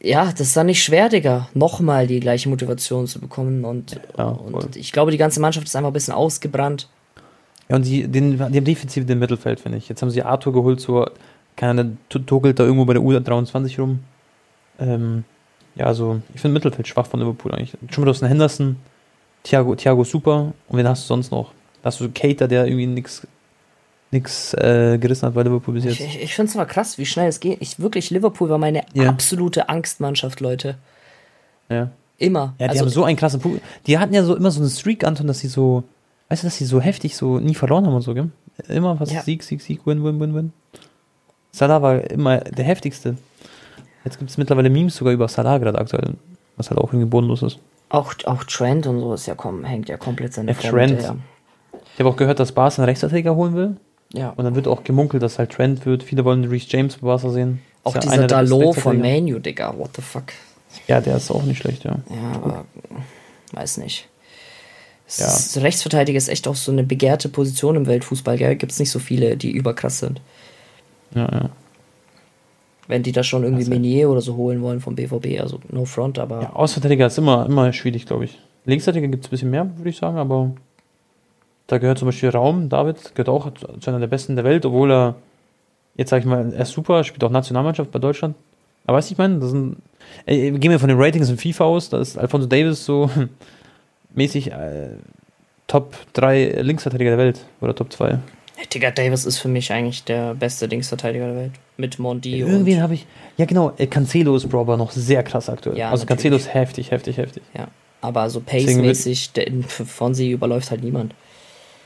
[SPEAKER 1] ja, das ist dann nicht schwer, Digga, nochmal die gleiche Motivation zu bekommen. Und, ja, und ich glaube, die ganze Mannschaft ist einfach ein bisschen ausgebrannt.
[SPEAKER 2] Ja, und die, den, die haben definitiv den Mittelfeld, finde ich. Jetzt haben sie Arthur geholt, so, keine tuckelt da irgendwo bei der U23 rum. Ähm, ja, also, ich finde Mittelfeld schwach von Liverpool eigentlich. Schon mit aus Henderson, Thiago, Thiago super. Und wen hast du sonst noch? Da hast du Cater, der irgendwie nichts nichts äh, gerissen hat bei Liverpool bis jetzt.
[SPEAKER 1] Ich, ich, ich finde es aber krass, wie schnell es geht. Ich wirklich, Liverpool war meine ja. absolute Angstmannschaft, Leute.
[SPEAKER 2] Ja.
[SPEAKER 1] Immer.
[SPEAKER 2] Ja, die also, haben so einen krassen Punkt. Die hatten ja so immer so einen Streak, Anton, dass sie so, weißt du, dass sie so heftig so nie verloren haben und so, gell? Immer was ja. Sieg, Sieg, Sieg, Win, Win, Win, Win. Salah war immer der heftigste. Jetzt gibt es mittlerweile Memes sogar über Salah gerade aktuell, was halt auch irgendwie bodenlos ist.
[SPEAKER 1] Auch, auch Trend und so ist ja hängt ja komplett seine
[SPEAKER 2] ja, Trend. Ich habe auch gehört, dass Barca einen Rechtsverteidiger holen will.
[SPEAKER 1] Ja.
[SPEAKER 2] Und dann wird auch gemunkelt, dass halt Trend wird. Viele wollen Reece James bei Barca sehen.
[SPEAKER 1] Auch ja dieser Dalot von Manu, Digga. What the fuck?
[SPEAKER 2] Ja, der ist auch nicht schlecht, ja.
[SPEAKER 1] Ja, aber weiß nicht. Ja. Ist, Rechtsverteidiger ist echt auch so eine begehrte Position im Weltfußball, gell? Gibt es nicht so viele, die überkrass sind.
[SPEAKER 2] Ja, ja.
[SPEAKER 1] Wenn die da schon irgendwie also, Menier oder so holen wollen vom BVB, also no front, aber.
[SPEAKER 2] Ja, Außenverteidiger ist immer, immer schwierig, glaube ich. Linksverteidiger gibt es ein bisschen mehr, würde ich sagen, aber da gehört zum Beispiel Raum, David, gehört auch zu einer der besten der Welt, obwohl er, jetzt sage ich mal, er ist super, spielt auch Nationalmannschaft bei Deutschland. Aber weißt du, ich meine, das sind, ey, gehen wir von den Ratings in FIFA aus, da ist Alfonso Davis so mäßig äh, Top 3 Linksverteidiger der Welt oder Top 2.
[SPEAKER 1] Digga, Davis ist für mich eigentlich der beste Linksverteidiger der Welt. Mit Mondi
[SPEAKER 2] Irgendwie habe ich. Ja, genau. Äh, Cancelo ist Bro aber noch sehr krass aktuell. Ja, also natürlich. Cancelo ist heftig, heftig, heftig.
[SPEAKER 1] Ja. Aber so pace-mäßig, von sie überläuft halt niemand.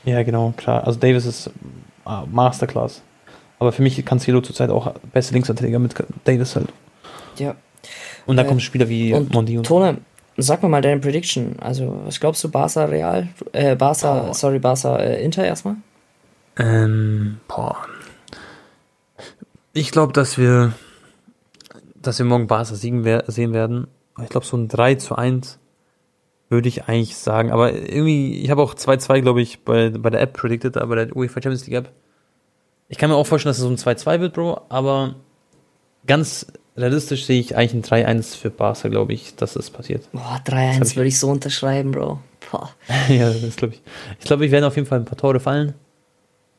[SPEAKER 2] Ja, genau, klar. Also Davis ist ah, Masterclass. Aber für mich Cancelo zurzeit auch beste Linksverteidiger mit Davis halt.
[SPEAKER 1] Ja.
[SPEAKER 2] Und dann äh, kommen Spieler wie
[SPEAKER 1] und Mondi und Tone, sag mir mal deine Prediction. Also, was glaubst du, Barca Real? Äh, Barca, oh. sorry, Barca äh, Inter erstmal?
[SPEAKER 2] Ähm, boah. Ich glaube, dass wir, dass wir morgen Barca siegen wer sehen werden. Ich glaube, so ein 3 zu 1 würde ich eigentlich sagen. Aber irgendwie, ich habe auch 2-2, glaube ich, bei, bei der App predicted, bei der UEFA Champions League App. Ich kann mir auch vorstellen, dass es so ein 2-2 wird, Bro, aber ganz realistisch sehe ich eigentlich ein 3-1 für Barca, glaube ich, dass das passiert.
[SPEAKER 1] Boah, 3-1 würde ich so unterschreiben, Bro. Boah.
[SPEAKER 2] ja, das glaube ich. Ich glaube, ich werde auf jeden Fall ein paar Tore fallen.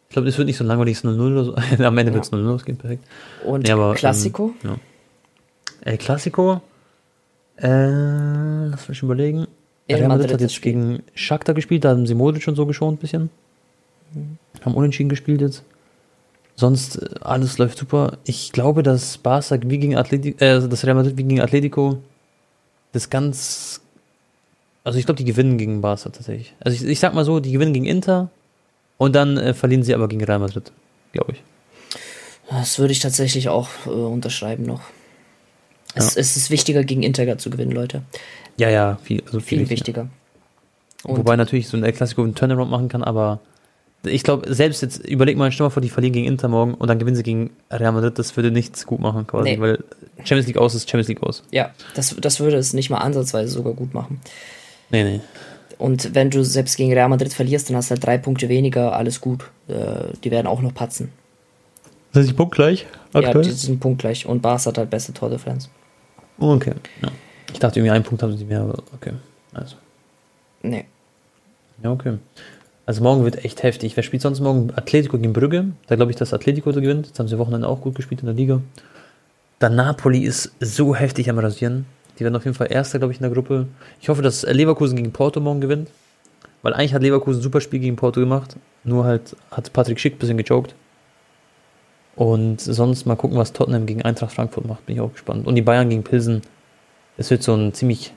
[SPEAKER 2] Ich glaube, das wird nicht so langweilig 0-0 oder so. Am Ende ja. wird es 0-0 ausgehen, perfekt.
[SPEAKER 1] Und ja, aber, Klassiko?
[SPEAKER 2] Ähm, ja. El Klassiko? Äh, lass mich überlegen. Real
[SPEAKER 1] Madrid
[SPEAKER 2] Madrid hat jetzt gegen Shakhtar gespielt, da haben sie Modric schon so geschont ein bisschen.
[SPEAKER 1] Mhm.
[SPEAKER 2] Haben unentschieden gespielt jetzt. Sonst äh, alles läuft super. Ich glaube, dass Barca wie gegen Atletico, äh, das Real Madrid wie gegen Atletico das ganz also ich glaube, die gewinnen gegen Barca tatsächlich. Also ich, ich sag mal so, die gewinnen gegen Inter und dann äh, verlieren sie aber gegen Real Madrid, glaube ich.
[SPEAKER 1] Das würde ich tatsächlich auch äh, unterschreiben noch. Es,
[SPEAKER 2] Ja.
[SPEAKER 1] es ist wichtiger, gegen Inter zu gewinnen, Leute.
[SPEAKER 2] Ja, ja, viel, also viel,
[SPEAKER 1] Viel
[SPEAKER 2] wichtiger.
[SPEAKER 1] wichtiger. Und
[SPEAKER 2] Wobei natürlich so ein El Clasico einen Turnaround machen kann, aber ich glaube, selbst jetzt, überleg mal, stell mal vor, die verlieren gegen Inter morgen und dann gewinnen sie gegen Real Madrid, das würde nichts gut machen quasi,
[SPEAKER 1] Nee.
[SPEAKER 2] weil Champions League aus ist Champions League aus.
[SPEAKER 1] ja, das, das würde es nicht mal ansatzweise sogar gut machen.
[SPEAKER 2] Nee, nee.
[SPEAKER 1] Und wenn du selbst gegen Real Madrid verlierst, dann hast du halt drei Punkte weniger, alles gut. Äh, die werden auch noch patzen.
[SPEAKER 2] Sind sie punktgleich
[SPEAKER 1] Ja, die sind punktgleich. Und Barca hat halt beste Tordifferenz.
[SPEAKER 2] okay. Ja. Ich dachte irgendwie einen Punkt haben sie mehr, aber okay. Also.
[SPEAKER 1] Nee.
[SPEAKER 2] Ja, okay. Also morgen wird echt heftig. Wer spielt sonst morgen? Atletico gegen Brügge. Da glaube ich, dass Atletico gewinnt. Jetzt haben sie Wochenende auch gut gespielt in der Liga. Dann Napoli ist so heftig am Rasieren. Die werden auf jeden Fall Erster, glaube ich, in der Gruppe. Ich hoffe, dass Leverkusen gegen Porto morgen gewinnt. Weil eigentlich hat Leverkusen ein super Spiel gegen Porto gemacht. Nur halt hat Patrick Schick ein bisschen gejoked. Und sonst mal gucken, was Tottenham gegen Eintracht Frankfurt macht. Bin ich auch gespannt. Und die Bayern gegen Pilsen. Es wird so ein ziemlich,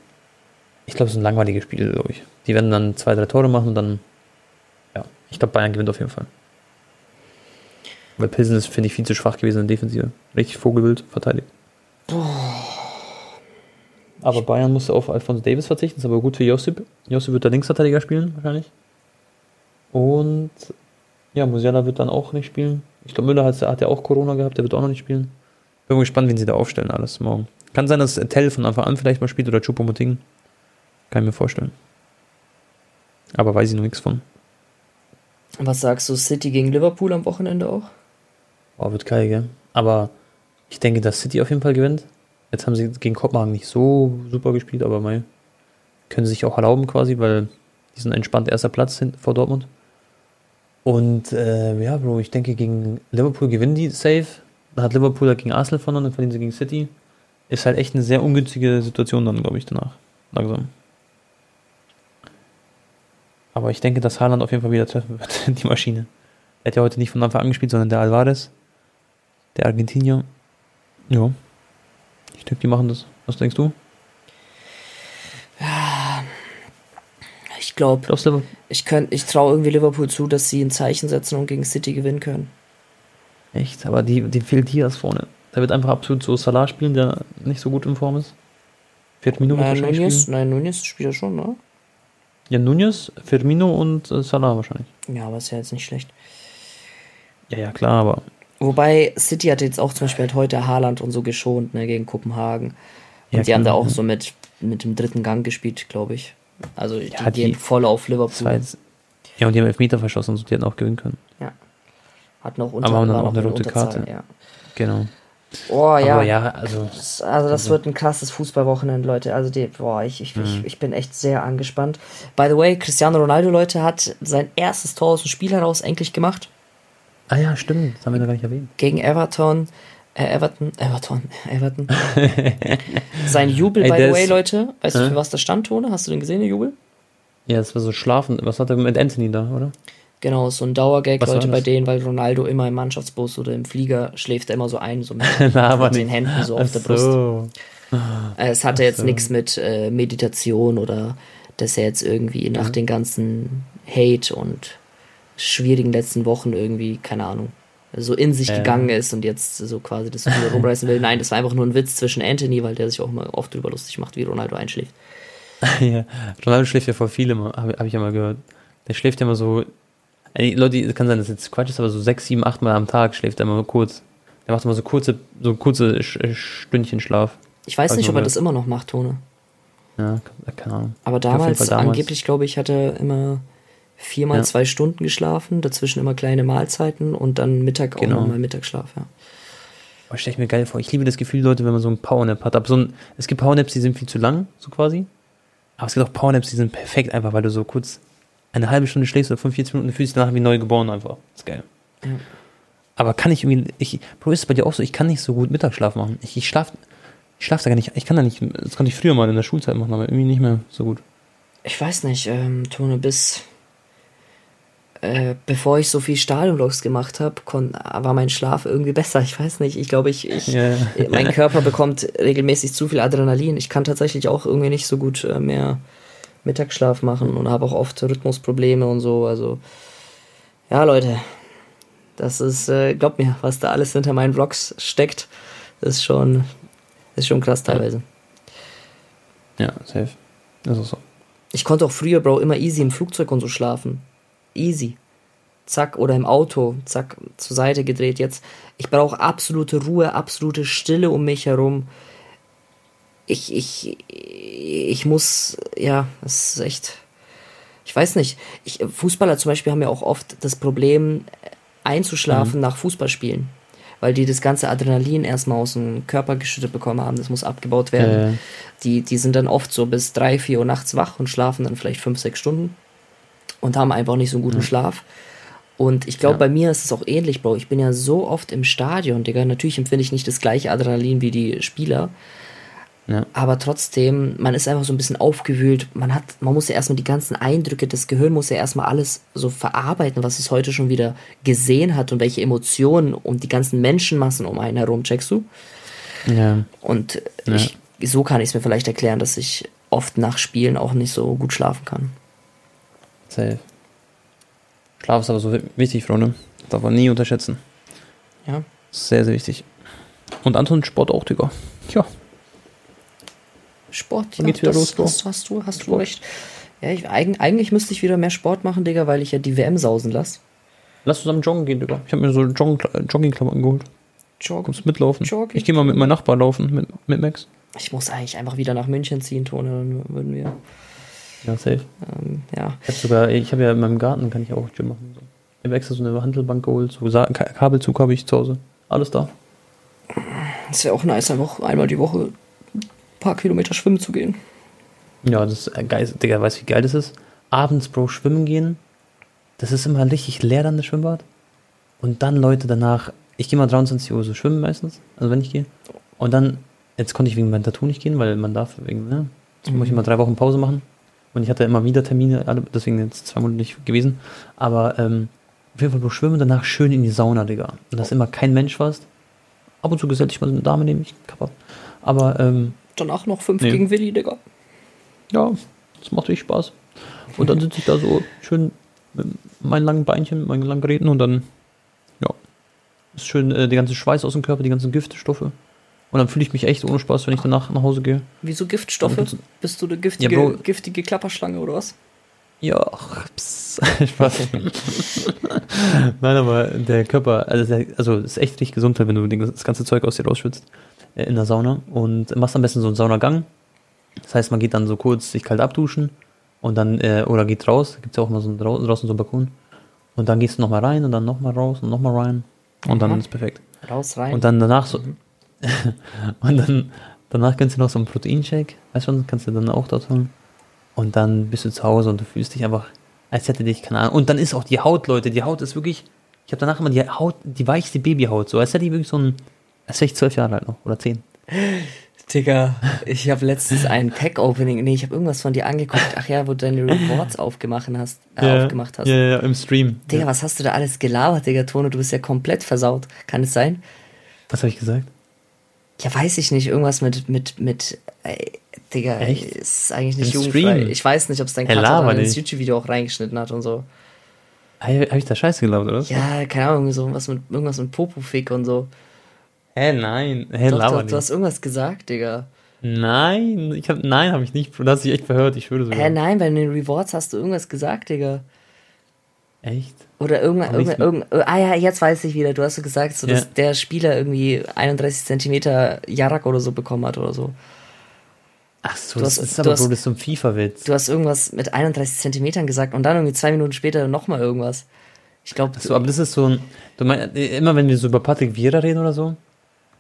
[SPEAKER 2] ich glaube, so ein langweiliges Spiel, glaube ich. Die werden dann zwei, drei Tore machen und dann, ja, ich glaube, Bayern gewinnt auf jeden Fall. Weil Pilsen ist, finde ich, viel zu schwach gewesen in der Defensive. Richtig vogelwild verteidigt. Aber Bayern musste auf Alphonso Davis verzichten, ist aber gut für Josip. Josip wird der Linksverteidiger spielen, wahrscheinlich. Und ja, Musiala wird dann auch nicht spielen. Ich glaube, Müller hat, hat ja auch Corona gehabt, der wird auch noch nicht spielen. Bin mal gespannt, wen sie da aufstellen, alles morgen. Kann sein, dass Tell von Anfang an vielleicht mal spielt oder Choupo-Moting. Kann ich mir vorstellen. Aber weiß ich noch nichts von.
[SPEAKER 1] Was sagst du, City gegen Liverpool am Wochenende auch?
[SPEAKER 2] Oh, wird geil, gell? Aber ich denke, dass City auf jeden Fall gewinnt. Jetzt haben sie gegen Kopenhagen nicht so super gespielt, aber mei, können sie sich auch erlauben quasi, weil die sind entspannt erster Platz vor Dortmund. Und äh, ja, Bro, ich denke, gegen Liverpool gewinnen die safe. Dann hat Liverpool halt gegen Arsenal verloren, dann verlieren sie gegen City. Ist halt echt eine sehr ungünstige Situation dann, glaube ich, danach. Langsam. Aber ich denke, dass Haaland auf jeden Fall wieder treffen wird, die Maschine. Er hat ja heute nicht von Anfang an gespielt, sondern der Alvarez, der Argentinier. Ja. Ich denke, die machen das. Was denkst du?
[SPEAKER 1] Ich glaube, ich, könnt- ich traue irgendwie Liverpool zu, dass sie ein Zeichen setzen und gegen City gewinnen können.
[SPEAKER 2] echt? Aber die, die fehlt Diaz vorne. Da wird einfach absolut so Salah spielen, der nicht so gut in Form ist. Firmino wird
[SPEAKER 1] Nein,
[SPEAKER 2] wahrscheinlich
[SPEAKER 1] Nunez,
[SPEAKER 2] spielen.
[SPEAKER 1] nein, Nunez spielt ja schon, ne?
[SPEAKER 2] Ja, Nunez, Firmino und äh, Salah wahrscheinlich.
[SPEAKER 1] Ja, aber ist ja jetzt nicht schlecht.
[SPEAKER 2] Ja, ja, klar, aber
[SPEAKER 1] Wobei City hat jetzt auch zum Beispiel halt heute Haaland und so geschont, ne, gegen Kopenhagen. Und
[SPEAKER 2] Ja,
[SPEAKER 1] die haben da auch
[SPEAKER 2] ja.
[SPEAKER 1] so mit, mit dem dritten Gang gespielt, glaube ich. Also die
[SPEAKER 2] Ja, die-
[SPEAKER 1] gehen voll auf Liverpool.
[SPEAKER 2] jetzt. Ja, und die haben Elfmeter verschossen, so die hätten auch gewinnen können.
[SPEAKER 1] Hat noch unter,
[SPEAKER 2] Aber haben dann auch eine
[SPEAKER 1] in
[SPEAKER 2] rote Karte.
[SPEAKER 1] Ja.
[SPEAKER 2] Genau.
[SPEAKER 1] Oh ja.
[SPEAKER 2] Ja, also.
[SPEAKER 1] Das- Also das wird ein krasses Fußballwochenende, Leute. Also die, boah, ich, ich,
[SPEAKER 2] Mhm.
[SPEAKER 1] ich, ich bin echt sehr angespannt. By the way, Cristiano Ronaldo, Leute, hat sein erstes Tor aus dem Spiel heraus endlich gemacht.
[SPEAKER 2] Ah ja, stimmt. Das haben wir noch gar nicht erwähnt.
[SPEAKER 1] Gegen Everton. Äh, Everton, Everton, Everton. sein Jubel,
[SPEAKER 2] Ey,
[SPEAKER 1] by the way, Leute. Weißt du,
[SPEAKER 2] Hä?
[SPEAKER 1] für was der stand, Tone? Hast du den gesehen, den Jubel?
[SPEAKER 2] Ja, es war so schlafen. Was hat er mit Anthony da, oder?
[SPEAKER 1] Genau, so ein Dauergag,
[SPEAKER 2] Was
[SPEAKER 1] Leute, bei denen, weil Ronaldo immer im Mannschaftsbus oder im Flieger schläft er immer so ein, so mit,
[SPEAKER 2] Na,
[SPEAKER 1] mit den. Händen so auf der Brust.
[SPEAKER 2] so.
[SPEAKER 1] Äh, Es hatte jetzt
[SPEAKER 2] so.
[SPEAKER 1] nichts mit äh, Meditation oder dass er jetzt irgendwie nach den ganzen Hate und schwierigen letzten Wochen irgendwie, keine Ahnung, so in sich
[SPEAKER 2] Ja.
[SPEAKER 1] gegangen ist und jetzt so quasi das wieder rumreißen will. Nein, das war einfach nur ein Witz zwischen Anthony, weil der sich auch immer oft drüber lustig macht, wie Ronaldo einschläft.
[SPEAKER 2] ja. Ronaldo schläft ja vor viel immer, habe hab ich ja mal gehört. Der schläft ja immer so Ey, Leute, es kann sein, dass jetzt Quatsch ist, aber so sechs, sieben, acht Mal am Tag schläft er immer kurz. Der macht immer so kurze, so kurze äh, Stündchen Schlaf.
[SPEAKER 1] Ich weiß
[SPEAKER 2] Weiß
[SPEAKER 1] nicht, ob er das immer noch macht, Tone.
[SPEAKER 2] Ja, keine Ahnung.
[SPEAKER 1] Aber damals,
[SPEAKER 2] damals.
[SPEAKER 1] angeblich, glaube ich, hat er immer viermal
[SPEAKER 2] Ja.
[SPEAKER 1] zwei Stunden geschlafen, dazwischen immer kleine Mahlzeiten und dann Mittag auch
[SPEAKER 2] Genau.
[SPEAKER 1] nochmal Mittagsschlaf, ja.
[SPEAKER 2] Boah, stell ich mir geil vor. Ich liebe das Gefühl, Leute, wenn man so einen Powernap hat. Aber so ein, es gibt Powernaps, die sind viel zu lang, so quasi. Aber es gibt auch Powernaps, die sind perfekt, einfach weil du so kurz eine halbe Stunde schläfst oder 45 Minuten und fühlst dich danach wie neu geboren einfach. Das ist geil.
[SPEAKER 1] Ja.
[SPEAKER 2] Aber kann ich irgendwie, ich, Bro, ist es bei dir auch so, ich kann nicht so gut Mittagsschlaf machen. Ich, ich schlaf, ich schlaf da gar nicht, ich kann da nicht, das konnte ich früher mal in der Schulzeit machen, aber irgendwie nicht mehr so gut.
[SPEAKER 1] Ich weiß nicht, ähm, Tone, bis äh, bevor ich so viel Stadionvlogs gemacht habe, war mein Schlaf irgendwie besser. Ich weiß nicht, ich glaube, ich, ich
[SPEAKER 2] ja.
[SPEAKER 1] mein Körper bekommt regelmäßig zu viel Adrenalin. Ich kann tatsächlich auch irgendwie nicht so gut äh, mehr Mittagsschlaf machen und habe auch oft Rhythmusprobleme und so. Also ja, Leute, das ist, äh, glaubt mir, was da alles hinter meinen Vlogs steckt, ist schon, ist schon krass teilweise.
[SPEAKER 2] Ja, safe. Das ist so.
[SPEAKER 1] Ich konnte auch früher, Bro, immer easy im Flugzeug und so schlafen. Easy. Zack, oder im Auto, zack, zur Seite gedreht. Jetzt, ich brauche absolute Ruhe, absolute Stille um mich herum. Ich, ich, ich muss, ja, das ist echt, ich weiß nicht. Ich, Fußballer zum Beispiel haben ja auch oft das Problem, einzuschlafen nach Fußballspielen. Weil die das ganze Adrenalin erstmal aus dem Körper geschüttet bekommen haben. Das muss abgebaut werden.
[SPEAKER 2] Äh,
[SPEAKER 1] Die, die sind dann oft so bis drei, vier Uhr nachts wach und schlafen dann vielleicht fünf, sechs Stunden und haben einfach nicht so einen guten Schlaf. Und ich glaube,
[SPEAKER 2] Ja.
[SPEAKER 1] bei mir ist es auch ähnlich, Bro. Ich bin ja so oft im Stadion, Digga. Natürlich empfinde ich nicht das gleiche Adrenalin wie die Spieler.
[SPEAKER 2] Ja.
[SPEAKER 1] Aber trotzdem, man ist einfach so ein bisschen aufgewühlt. Man hat, man muss ja erstmal die ganzen Eindrücke, das Gehirn muss ja erstmal alles so verarbeiten, was es heute schon wieder gesehen hat und welche Emotionen und die ganzen Menschenmassen um einen herum, checkst du?
[SPEAKER 2] ja.
[SPEAKER 1] Und
[SPEAKER 2] Ja.
[SPEAKER 1] ich, so kann ich es mir vielleicht erklären, dass ich oft nach Spielen auch nicht so gut schlafen kann.
[SPEAKER 2] Safe. Schlaf ist aber so wi- wichtig, Freunde. Darf man nie unterschätzen.
[SPEAKER 1] Ja.
[SPEAKER 2] Sehr, sehr wichtig. Und Anton Sport auch, Digga. Ja.
[SPEAKER 1] Sport,
[SPEAKER 2] Wann geht's wieder los, Bro?
[SPEAKER 1] hast, hast du, hast du recht. Ja, ich, eigentlich, eigentlich müsste ich wieder mehr Sport machen, Digga, weil ich ja die WM sausen lasse.
[SPEAKER 2] Lass zusammen joggen gehen, Digga. Ich habe mir so Joggen Joggingklamotten geholt.
[SPEAKER 1] Joggen.
[SPEAKER 2] Kommst mitlaufen?
[SPEAKER 1] Jogging.
[SPEAKER 2] Ich gehe mal mit meinem Nachbar laufen, mit, mit Max.
[SPEAKER 1] Ich muss eigentlich einfach wieder nach München ziehen, Tone, dann würden wir,
[SPEAKER 2] Ja, safe.
[SPEAKER 1] ähm, ja.
[SPEAKER 2] Ich habe sogar, ich habe ja in meinem Garten, kann ich auch Gym machen. So. Ich habe extra so eine Handelbank geholt, so Sa Ka Kabelzug habe ich zu Hause. Alles da.
[SPEAKER 1] Es wäre auch nice, einfach einmal die Woche paar Kilometer schwimmen zu gehen.
[SPEAKER 2] Ja, das ist äh, geil. Digga, weißt du, wie geil das ist? Abends, Bro, schwimmen gehen. Das ist immer richtig leer dann, das Schwimmbad. Und dann, Leute, danach, ich gehe mal 23 Uhr so schwimmen meistens, also wenn ich gehe. Und dann, jetzt konnte ich wegen meinem Tattoo nicht gehen, weil man darf wegen, ne? Jetzt muss ich mal drei Wochen Pause machen. Und ich hatte immer wieder Termine, deswegen jetzt zwei Monate nicht gewesen. Aber ähm, auf jeden Fall nur schwimmen, danach schön in die Sauna, Digga. Und da ist immer kein Mensch fast. Ab und zu gesellt sich mal so eine Dame neben mich, Kappa. Aber ähm,
[SPEAKER 1] Danach noch fünf
[SPEAKER 2] Nee.
[SPEAKER 1] gegen Willi, Digga.
[SPEAKER 2] ja, das macht richtig Spaß. Und dann sitze ich da so schön mit meinen langen Beinchen, mit meinen langen Geräten und dann, ja, ist schön äh, der ganze Schweiß aus dem Körper, die ganzen Giftstoffe. Und dann fühle ich mich echt ohne Spaß, wenn ich danach nach Hause gehe.
[SPEAKER 1] Wieso Giftstoffe? Bist du eine giftige,
[SPEAKER 2] Ja,
[SPEAKER 1] giftige Klapperschlange oder was?
[SPEAKER 2] Ja, ach, pss, Spaß. Nein, aber der Körper, also, der, also es ist echt richtig gesund, wenn du das ganze Zeug aus dir rausschwitzt in der Sauna und machst am besten so einen Saunagang. Das heißt, man geht dann so kurz sich kalt abduschen und dann, äh, oder geht raus, gibt es ja auch mal so einen, drau draußen so einen Balkon. Und dann gehst du nochmal rein und dann nochmal raus und nochmal rein. Und dann
[SPEAKER 1] Aha.
[SPEAKER 2] ist perfekt.
[SPEAKER 1] Raus, rein.
[SPEAKER 2] Und dann danach so. und dann danach kannst du noch so einen Proteinshake, weißt du, kannst du dann auch dort holen. Und dann bist du zu Hause und du fühlst dich einfach, als hätte dich, keine Ahnung. Und dann ist auch die Haut, Leute, die Haut ist wirklich, ich habe danach immer die Haut, die weichste Babyhaut, so als hätte ich wirklich so ein, als wäre ich zwölf Jahre alt noch oder zehn.
[SPEAKER 1] Digga, ich habe letztens ein Pack-Opening, nee, ich habe irgendwas von dir angeguckt. Ach ja, wo du deine Rewards aufgemacht hast. Äh, aufgemacht hast.
[SPEAKER 2] Ja, ja, im Stream.
[SPEAKER 1] Digga, was hast du da alles gelabert, Digga, Tono? Du bist ja komplett versaut. Kann es sein?
[SPEAKER 2] Was habe ich gesagt?
[SPEAKER 1] Ja, weiß ich nicht. Irgendwas mit, mit, mit, ey, Digga,
[SPEAKER 2] Echt?
[SPEAKER 1] ist eigentlich nicht
[SPEAKER 2] Im
[SPEAKER 1] jugendfrei.
[SPEAKER 2] Stream?
[SPEAKER 1] Ich weiß nicht, ob es dein dann ins. YouTube-Video auch reingeschnitten hat und so.
[SPEAKER 2] Habe hab ich da Scheiße gelaufen, oder?
[SPEAKER 1] Ja, keine Ahnung, so was mit, irgendwas mit Popofick und so.
[SPEAKER 2] Hä, nein. Hä,
[SPEAKER 1] Doch, doch,
[SPEAKER 2] nicht.
[SPEAKER 1] du hast irgendwas gesagt, Digga.
[SPEAKER 2] Nein, ich hab, nein, habe ich nicht. Du hast dich echt verhört, ich schwöre sogar.
[SPEAKER 1] Hä, nein, bei den Rewards hast du irgendwas gesagt, Digga.
[SPEAKER 2] Echt?
[SPEAKER 1] Oder irgendwann, irgendwann, irgendwann, ah ja, jetzt weiß ich wieder, du hast so gesagt, so, dass
[SPEAKER 2] Ja.
[SPEAKER 1] der Spieler irgendwie 31 Zentimeter Jarak oder so bekommen hat oder so.
[SPEAKER 2] Ach so,
[SPEAKER 1] Du
[SPEAKER 2] das
[SPEAKER 1] hast-
[SPEAKER 2] ist aber, ist so ein FIFA-Witz.
[SPEAKER 1] Du hast irgendwas mit 31 Zentimetern gesagt und dann irgendwie zwei Minuten später nochmal irgendwas. Ich glaube,
[SPEAKER 2] So, aber das ist so ein, du meinst, immer wenn wir so über Patrick Vieira reden oder so,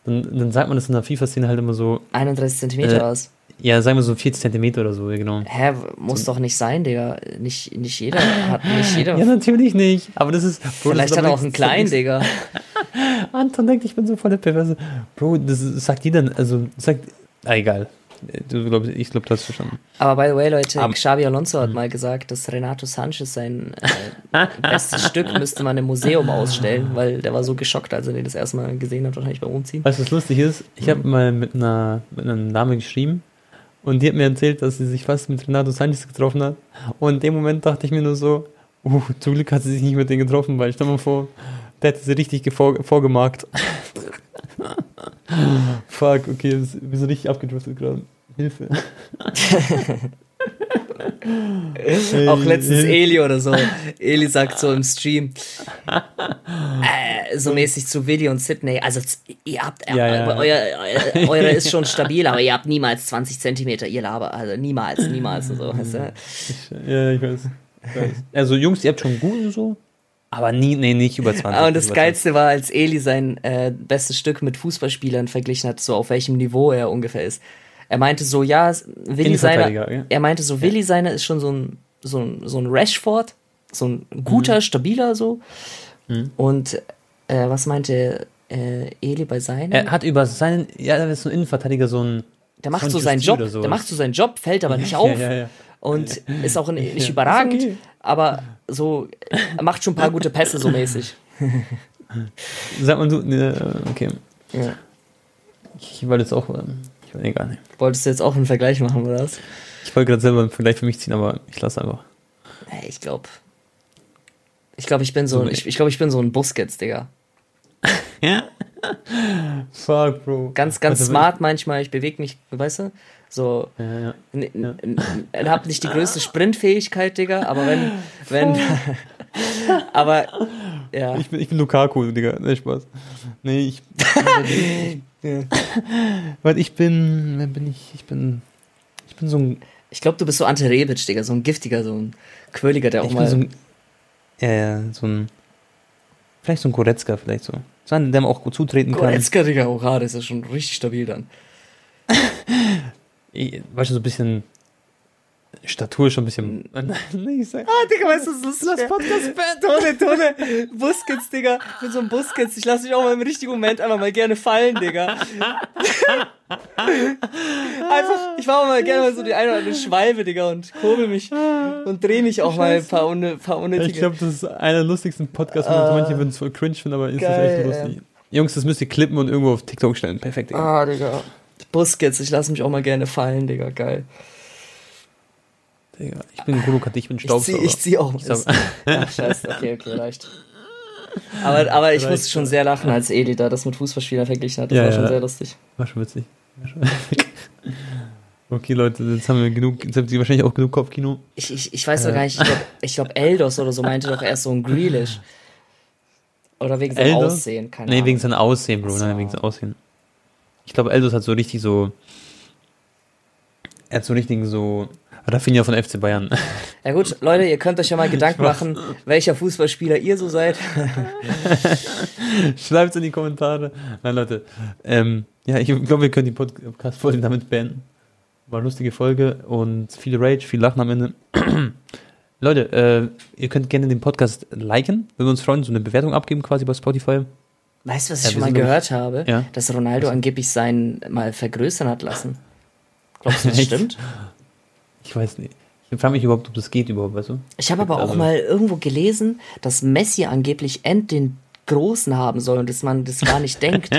[SPEAKER 2] dann, dann sagt man das in der FIFA-Szene halt immer so,
[SPEAKER 1] 31 Zentimeter
[SPEAKER 2] Äh,
[SPEAKER 1] was.
[SPEAKER 2] ja, sagen wir so 40 Zentimeter oder so, genau.
[SPEAKER 1] Hä, muss doch nicht sein, Digga. Nicht, nicht jeder hat, nicht jeder.
[SPEAKER 2] Ja, natürlich nicht, aber das ist, Bro,
[SPEAKER 1] Vielleicht
[SPEAKER 2] das
[SPEAKER 1] hat
[SPEAKER 2] ist
[SPEAKER 1] er
[SPEAKER 2] aber
[SPEAKER 1] auch einen kleinen, Digga.
[SPEAKER 2] Anton denkt, ich bin so voll der Perverse. Bro, das sagt jeder, also, sagt, ah, egal. Glaub, ich glaube, du hast verstanden.
[SPEAKER 1] Aber by the way, Leute,
[SPEAKER 2] Aber-
[SPEAKER 1] Xabi Alonso
[SPEAKER 2] Hm.
[SPEAKER 1] hat mal gesagt, dass Renato Sanchez sein äh, bestes Stück müsste man im Museum ausstellen, weil der war so geschockt, als er den das erste Mal gesehen hat, wahrscheinlich beim Umziehen.
[SPEAKER 2] Weißt du, was lustig ist? Ich habe mal mit einer, mit einer Dame geschrieben und die hat mir erzählt, dass sie sich fast mit Renato Sanchez getroffen hat. Und in dem Moment dachte ich mir nur so, uh, zum Glück hat sie sich nicht mit denen getroffen, weil stell mal vor, der hätte sie richtig vorgemarkt. Fuck, okay, wir sind richtig abgedriftet gerade. Hilfe.
[SPEAKER 1] Auch letztens
[SPEAKER 2] Hilfe.
[SPEAKER 1] Eli oder so. Eli sagt so im Stream, äh, so mäßig zu Willi und Sydney, also ihr habt,
[SPEAKER 2] Ja, ja.
[SPEAKER 1] aber Euer, eure ist schon stabil, aber ihr habt niemals 20 Zentimeter, ihr Laber, also niemals, niemals und so. Weißt du?
[SPEAKER 2] Ja, ich weiß. Ich weiß. Also Jungs, ihr habt schon gut und so, aber nie, nee, nicht über 20.
[SPEAKER 1] Ah, Und das Geilste war, als Eli sein äh, bestes Stück mit Fußballspielern verglichen hat, so auf welchem Niveau er ungefähr ist. Er meinte so, ja, Willi seiner,
[SPEAKER 2] ja.
[SPEAKER 1] er meinte so, Willi seiner ist schon so ein, so ein, so ein Rashford, so ein guter,
[SPEAKER 2] Mhm.
[SPEAKER 1] stabiler so. Und äh, was meinte äh, Eli bei seinem?
[SPEAKER 2] 20. Er hat über seinen, ja, er ist so ein Innenverteidiger, so ein.
[SPEAKER 1] der macht so seinen Job, der macht so seinen Job, fällt aber nicht auf.
[SPEAKER 2] Ja, ja, ja.
[SPEAKER 1] Und ist auch nicht
[SPEAKER 2] Ja,
[SPEAKER 1] überragend,
[SPEAKER 2] okay.
[SPEAKER 1] Aber so, er macht schon ein paar gute Pässe so mäßig.
[SPEAKER 2] Sag mal du, ne, okay.
[SPEAKER 1] Ja.
[SPEAKER 2] Ich wollte jetzt auch, ähm, ich weiß egal nicht.
[SPEAKER 1] Wolltest du jetzt auch einen Vergleich machen, oder was?
[SPEAKER 2] Ich wollte gerade selber einen Vergleich für mich ziehen, aber ich lasse einfach.
[SPEAKER 1] Ich glaube. Ich glaube, ich bin so,
[SPEAKER 2] So
[SPEAKER 1] ein- ich, ich glaube, ich bin so ein Busquets, Digga.
[SPEAKER 2] Ja? Fuck, Bro.
[SPEAKER 1] Ganz, ganz
[SPEAKER 2] Also,
[SPEAKER 1] smart manchmal. Ich bewege mich, weißt du? So,
[SPEAKER 2] Ja, ja.
[SPEAKER 1] n- hab nicht die größte Sprintfähigkeit, Digga, aber wenn, wenn, aber, ja.
[SPEAKER 2] Ich bin, ich bin Lukaku, Digga. Nee, Spaß. Nee, ich.
[SPEAKER 1] Ja.
[SPEAKER 2] Weil ich bin. Wer bin ich? Ich bin. Ich bin so ein.
[SPEAKER 1] Ich glaube, du bist so Ante Rebic, Digga, so ein giftiger, so ein Quirliger, der auch
[SPEAKER 2] Ich bin
[SPEAKER 1] mal.
[SPEAKER 2] so ein. Ja, ja, so ein. Vielleicht so ein Goretzka, vielleicht so. So einer, der man auch gut zutreten kann.
[SPEAKER 1] Goretzka, Digga, oha, das ist schon richtig stabil dann.
[SPEAKER 2] Weißt du, so ein bisschen. Statur schon ein bisschen. nee, ich sag.
[SPEAKER 1] Ah, Digga, weißt du, was lustig
[SPEAKER 2] Lass
[SPEAKER 1] wär?
[SPEAKER 2] Podcast
[SPEAKER 1] Tone, Tone, Busquets, Digga. Ich bin so ein Busquets. Ich lasse mich auch mal im richtigen Moment einfach mal gerne fallen, Digga. Einfach, ich mache mal gerne mal so die eine oder andere Schwalbe, Digga, und kurbel mich und drehe mich auch mal ein paar, unne, paar unnötige.
[SPEAKER 2] Ich glaube, das ist einer der lustigsten Podcasts.
[SPEAKER 1] Ah.
[SPEAKER 2] Manche würden es voll cringe finden, aber ist
[SPEAKER 1] Geil,
[SPEAKER 2] das echt lustig. Jungs, das müsst ihr klippen und irgendwo auf TikTok stellen. Perfekt, Digga.
[SPEAKER 1] ah, Digga. Busquets, ich lasse mich auch mal gerne fallen, Digga, geil.
[SPEAKER 2] Digga. Ich bin Gurukati, ich bin
[SPEAKER 1] Ich zieh,
[SPEAKER 2] Staubsauger.
[SPEAKER 1] ich zieh auch.
[SPEAKER 2] Ich
[SPEAKER 1] Ach, scheiße, okay, okay, reicht. Aber, aber ich musste schon sehr lachen, als Eli da das mit Fußballspielern verglichen hat. Das
[SPEAKER 2] Ja,
[SPEAKER 1] war schon
[SPEAKER 2] ja.
[SPEAKER 1] sehr lustig.
[SPEAKER 2] War schon witzig. War schon okay, Leute, jetzt haben wir genug, jetzt habt ihr wahrscheinlich auch genug Kopfkino.
[SPEAKER 1] Ich, ich, ich weiß doch gar nicht, ich glaube, glaub, Eldos oder so meinte doch erst so ein Grealish. Oder wegen seinem? Aussehen, keine
[SPEAKER 2] Nee,
[SPEAKER 1] Ahnung.
[SPEAKER 2] wegen seinem Aussehen, Bro.
[SPEAKER 1] So.
[SPEAKER 2] Nein, wegen seinem Aussehen. Ich glaube, Eldos hat so richtig so. Er hat so richtig so. Rafinha von FC Bayern.
[SPEAKER 1] Ja gut, Leute, ihr könnt euch ja mal Gedanken machen, welcher Fußballspieler ihr so seid.
[SPEAKER 2] Schreibt in die Kommentare. Nein, Leute. Ähm, ja, ich glaube, wir können die Podcast-Folge damit beenden. War eine lustige Folge und viel Rage, viel Lachen am Ende. Leute, äh, ihr könnt gerne den Podcast liken. Würden wir uns freuen, so eine Bewertung abgeben quasi bei Spotify.
[SPEAKER 1] Weißt du, was
[SPEAKER 2] Ja,
[SPEAKER 1] ich
[SPEAKER 2] wir
[SPEAKER 1] schon mal gehört habe?
[SPEAKER 2] Ja.
[SPEAKER 1] Dass Ronaldo angeblich seinen mal vergrößern hat lassen. Glaubst du, das stimmt?
[SPEAKER 2] Ich weiß nicht. Ich frage mich überhaupt, ob das geht überhaupt, weißt du?
[SPEAKER 1] Ich habe aber auch
[SPEAKER 2] Also-
[SPEAKER 1] mal irgendwo gelesen, dass Messi angeblich end den Großen haben soll und dass man das gar nicht denkt.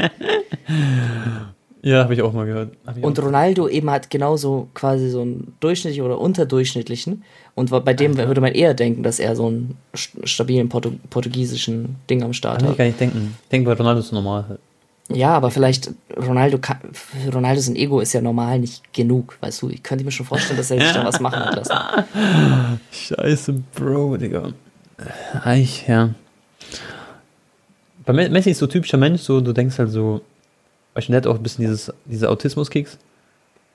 [SPEAKER 2] Ja, habe ich auch mal gehört. Ich
[SPEAKER 1] Und. Ronaldo eben hat genauso quasi so einen durchschnittlichen oder unterdurchschnittlichen. Und bei dem würde man eher denken, dass er so einen st- stabilen Portu portugiesischen Ding am Start
[SPEAKER 2] Kann ich
[SPEAKER 1] hat.
[SPEAKER 2] gar nicht denken. Ich denke, bei Ronaldo ist es normal.
[SPEAKER 1] Ja, aber vielleicht Ronaldo kann, Ronaldo sein Ego ist ja normal nicht genug, weißt du. Ich könnte mir schon vorstellen, dass er sich da was machen hat lassen.
[SPEAKER 2] Scheiße, Bro, Digga. Eigentlich, ja. Bei Me- Messi ist so typischer Mensch, so, du denkst halt so, weißt du, der hat auch ein bisschen dieses, diese Autismus-Kicks.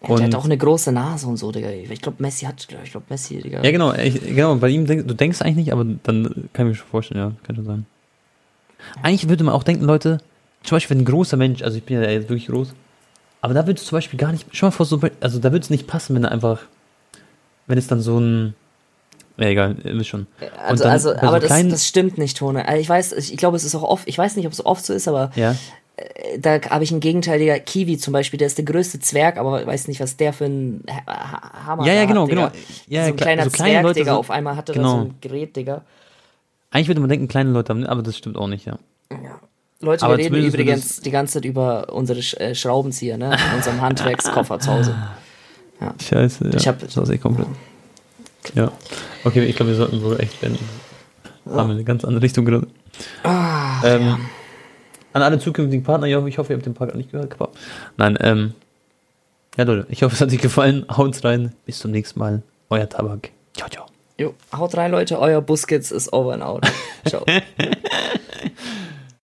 [SPEAKER 1] Ja, der hat
[SPEAKER 2] Und-
[SPEAKER 1] auch eine große Nase und so, Digga. Ich glaube, Messi hat, ich glaube, Messi, Digga.
[SPEAKER 2] Ja, genau, ich, genau, bei ihm, denk, du denkst eigentlich nicht, aber dann kann ich mir schon vorstellen, ja, kann schon sein. Eigentlich würde man auch denken, Leute, zum Beispiel, wenn ein großer Mensch, also ich bin ja jetzt wirklich groß, aber da würde es zum Beispiel gar nicht, schon mal vor so, also da würde es nicht passen, wenn er einfach, wenn es dann so ein, ja, egal, wisst schon.
[SPEAKER 1] Also,
[SPEAKER 2] dann
[SPEAKER 1] also
[SPEAKER 2] so
[SPEAKER 1] aber das, das stimmt nicht, Tone. Also ich weiß, ich, ich glaube, es ist auch oft, ich weiß nicht, ob es oft so ist, aber
[SPEAKER 2] Ja,
[SPEAKER 1] da habe ich ein gegenteiliger Kiwi zum Beispiel, der ist der größte Zwerg, aber weiß nicht, was der für ein Ha- Ha- Hammer
[SPEAKER 2] Ja, ja, genau,
[SPEAKER 1] hat,
[SPEAKER 2] genau. Ja,
[SPEAKER 1] so ein kleiner
[SPEAKER 2] so
[SPEAKER 1] Zwerg,
[SPEAKER 2] Leute
[SPEAKER 1] Digga,
[SPEAKER 2] so-
[SPEAKER 1] auf einmal hatte
[SPEAKER 2] genau.
[SPEAKER 1] da so ein Gerät, Digga.
[SPEAKER 2] eigentlich würde man denken, kleine Leute haben, aber das stimmt auch nicht, ja.
[SPEAKER 1] Leute,
[SPEAKER 2] Aber
[SPEAKER 1] wir reden übrigens die ganze Zeit über unsere äh, Schraubenzieher, ne? In unserem Handwerkskoffer zu Hause.
[SPEAKER 2] Scheiße, ja.
[SPEAKER 1] Ich hab-
[SPEAKER 2] das war komplett. Ja. Okay, ich glaube, wir sollten wohl echt beenden. Haben wir eine ganz andere Richtung gerade.
[SPEAKER 1] Ah,
[SPEAKER 2] ähm, An alle zukünftigen Partner, ich hoffe, ich hoffe, ihr habt den Podcast nicht gehört. Kappa. Nein, ähm, ja Leute, ich hoffe, es hat euch gefallen. Haut's rein. Bis zum nächsten Mal. Euer Tabak. Ciao, ciao.
[SPEAKER 1] Jo, haut rein, Leute, euer Busquets ist over and out. Ciao.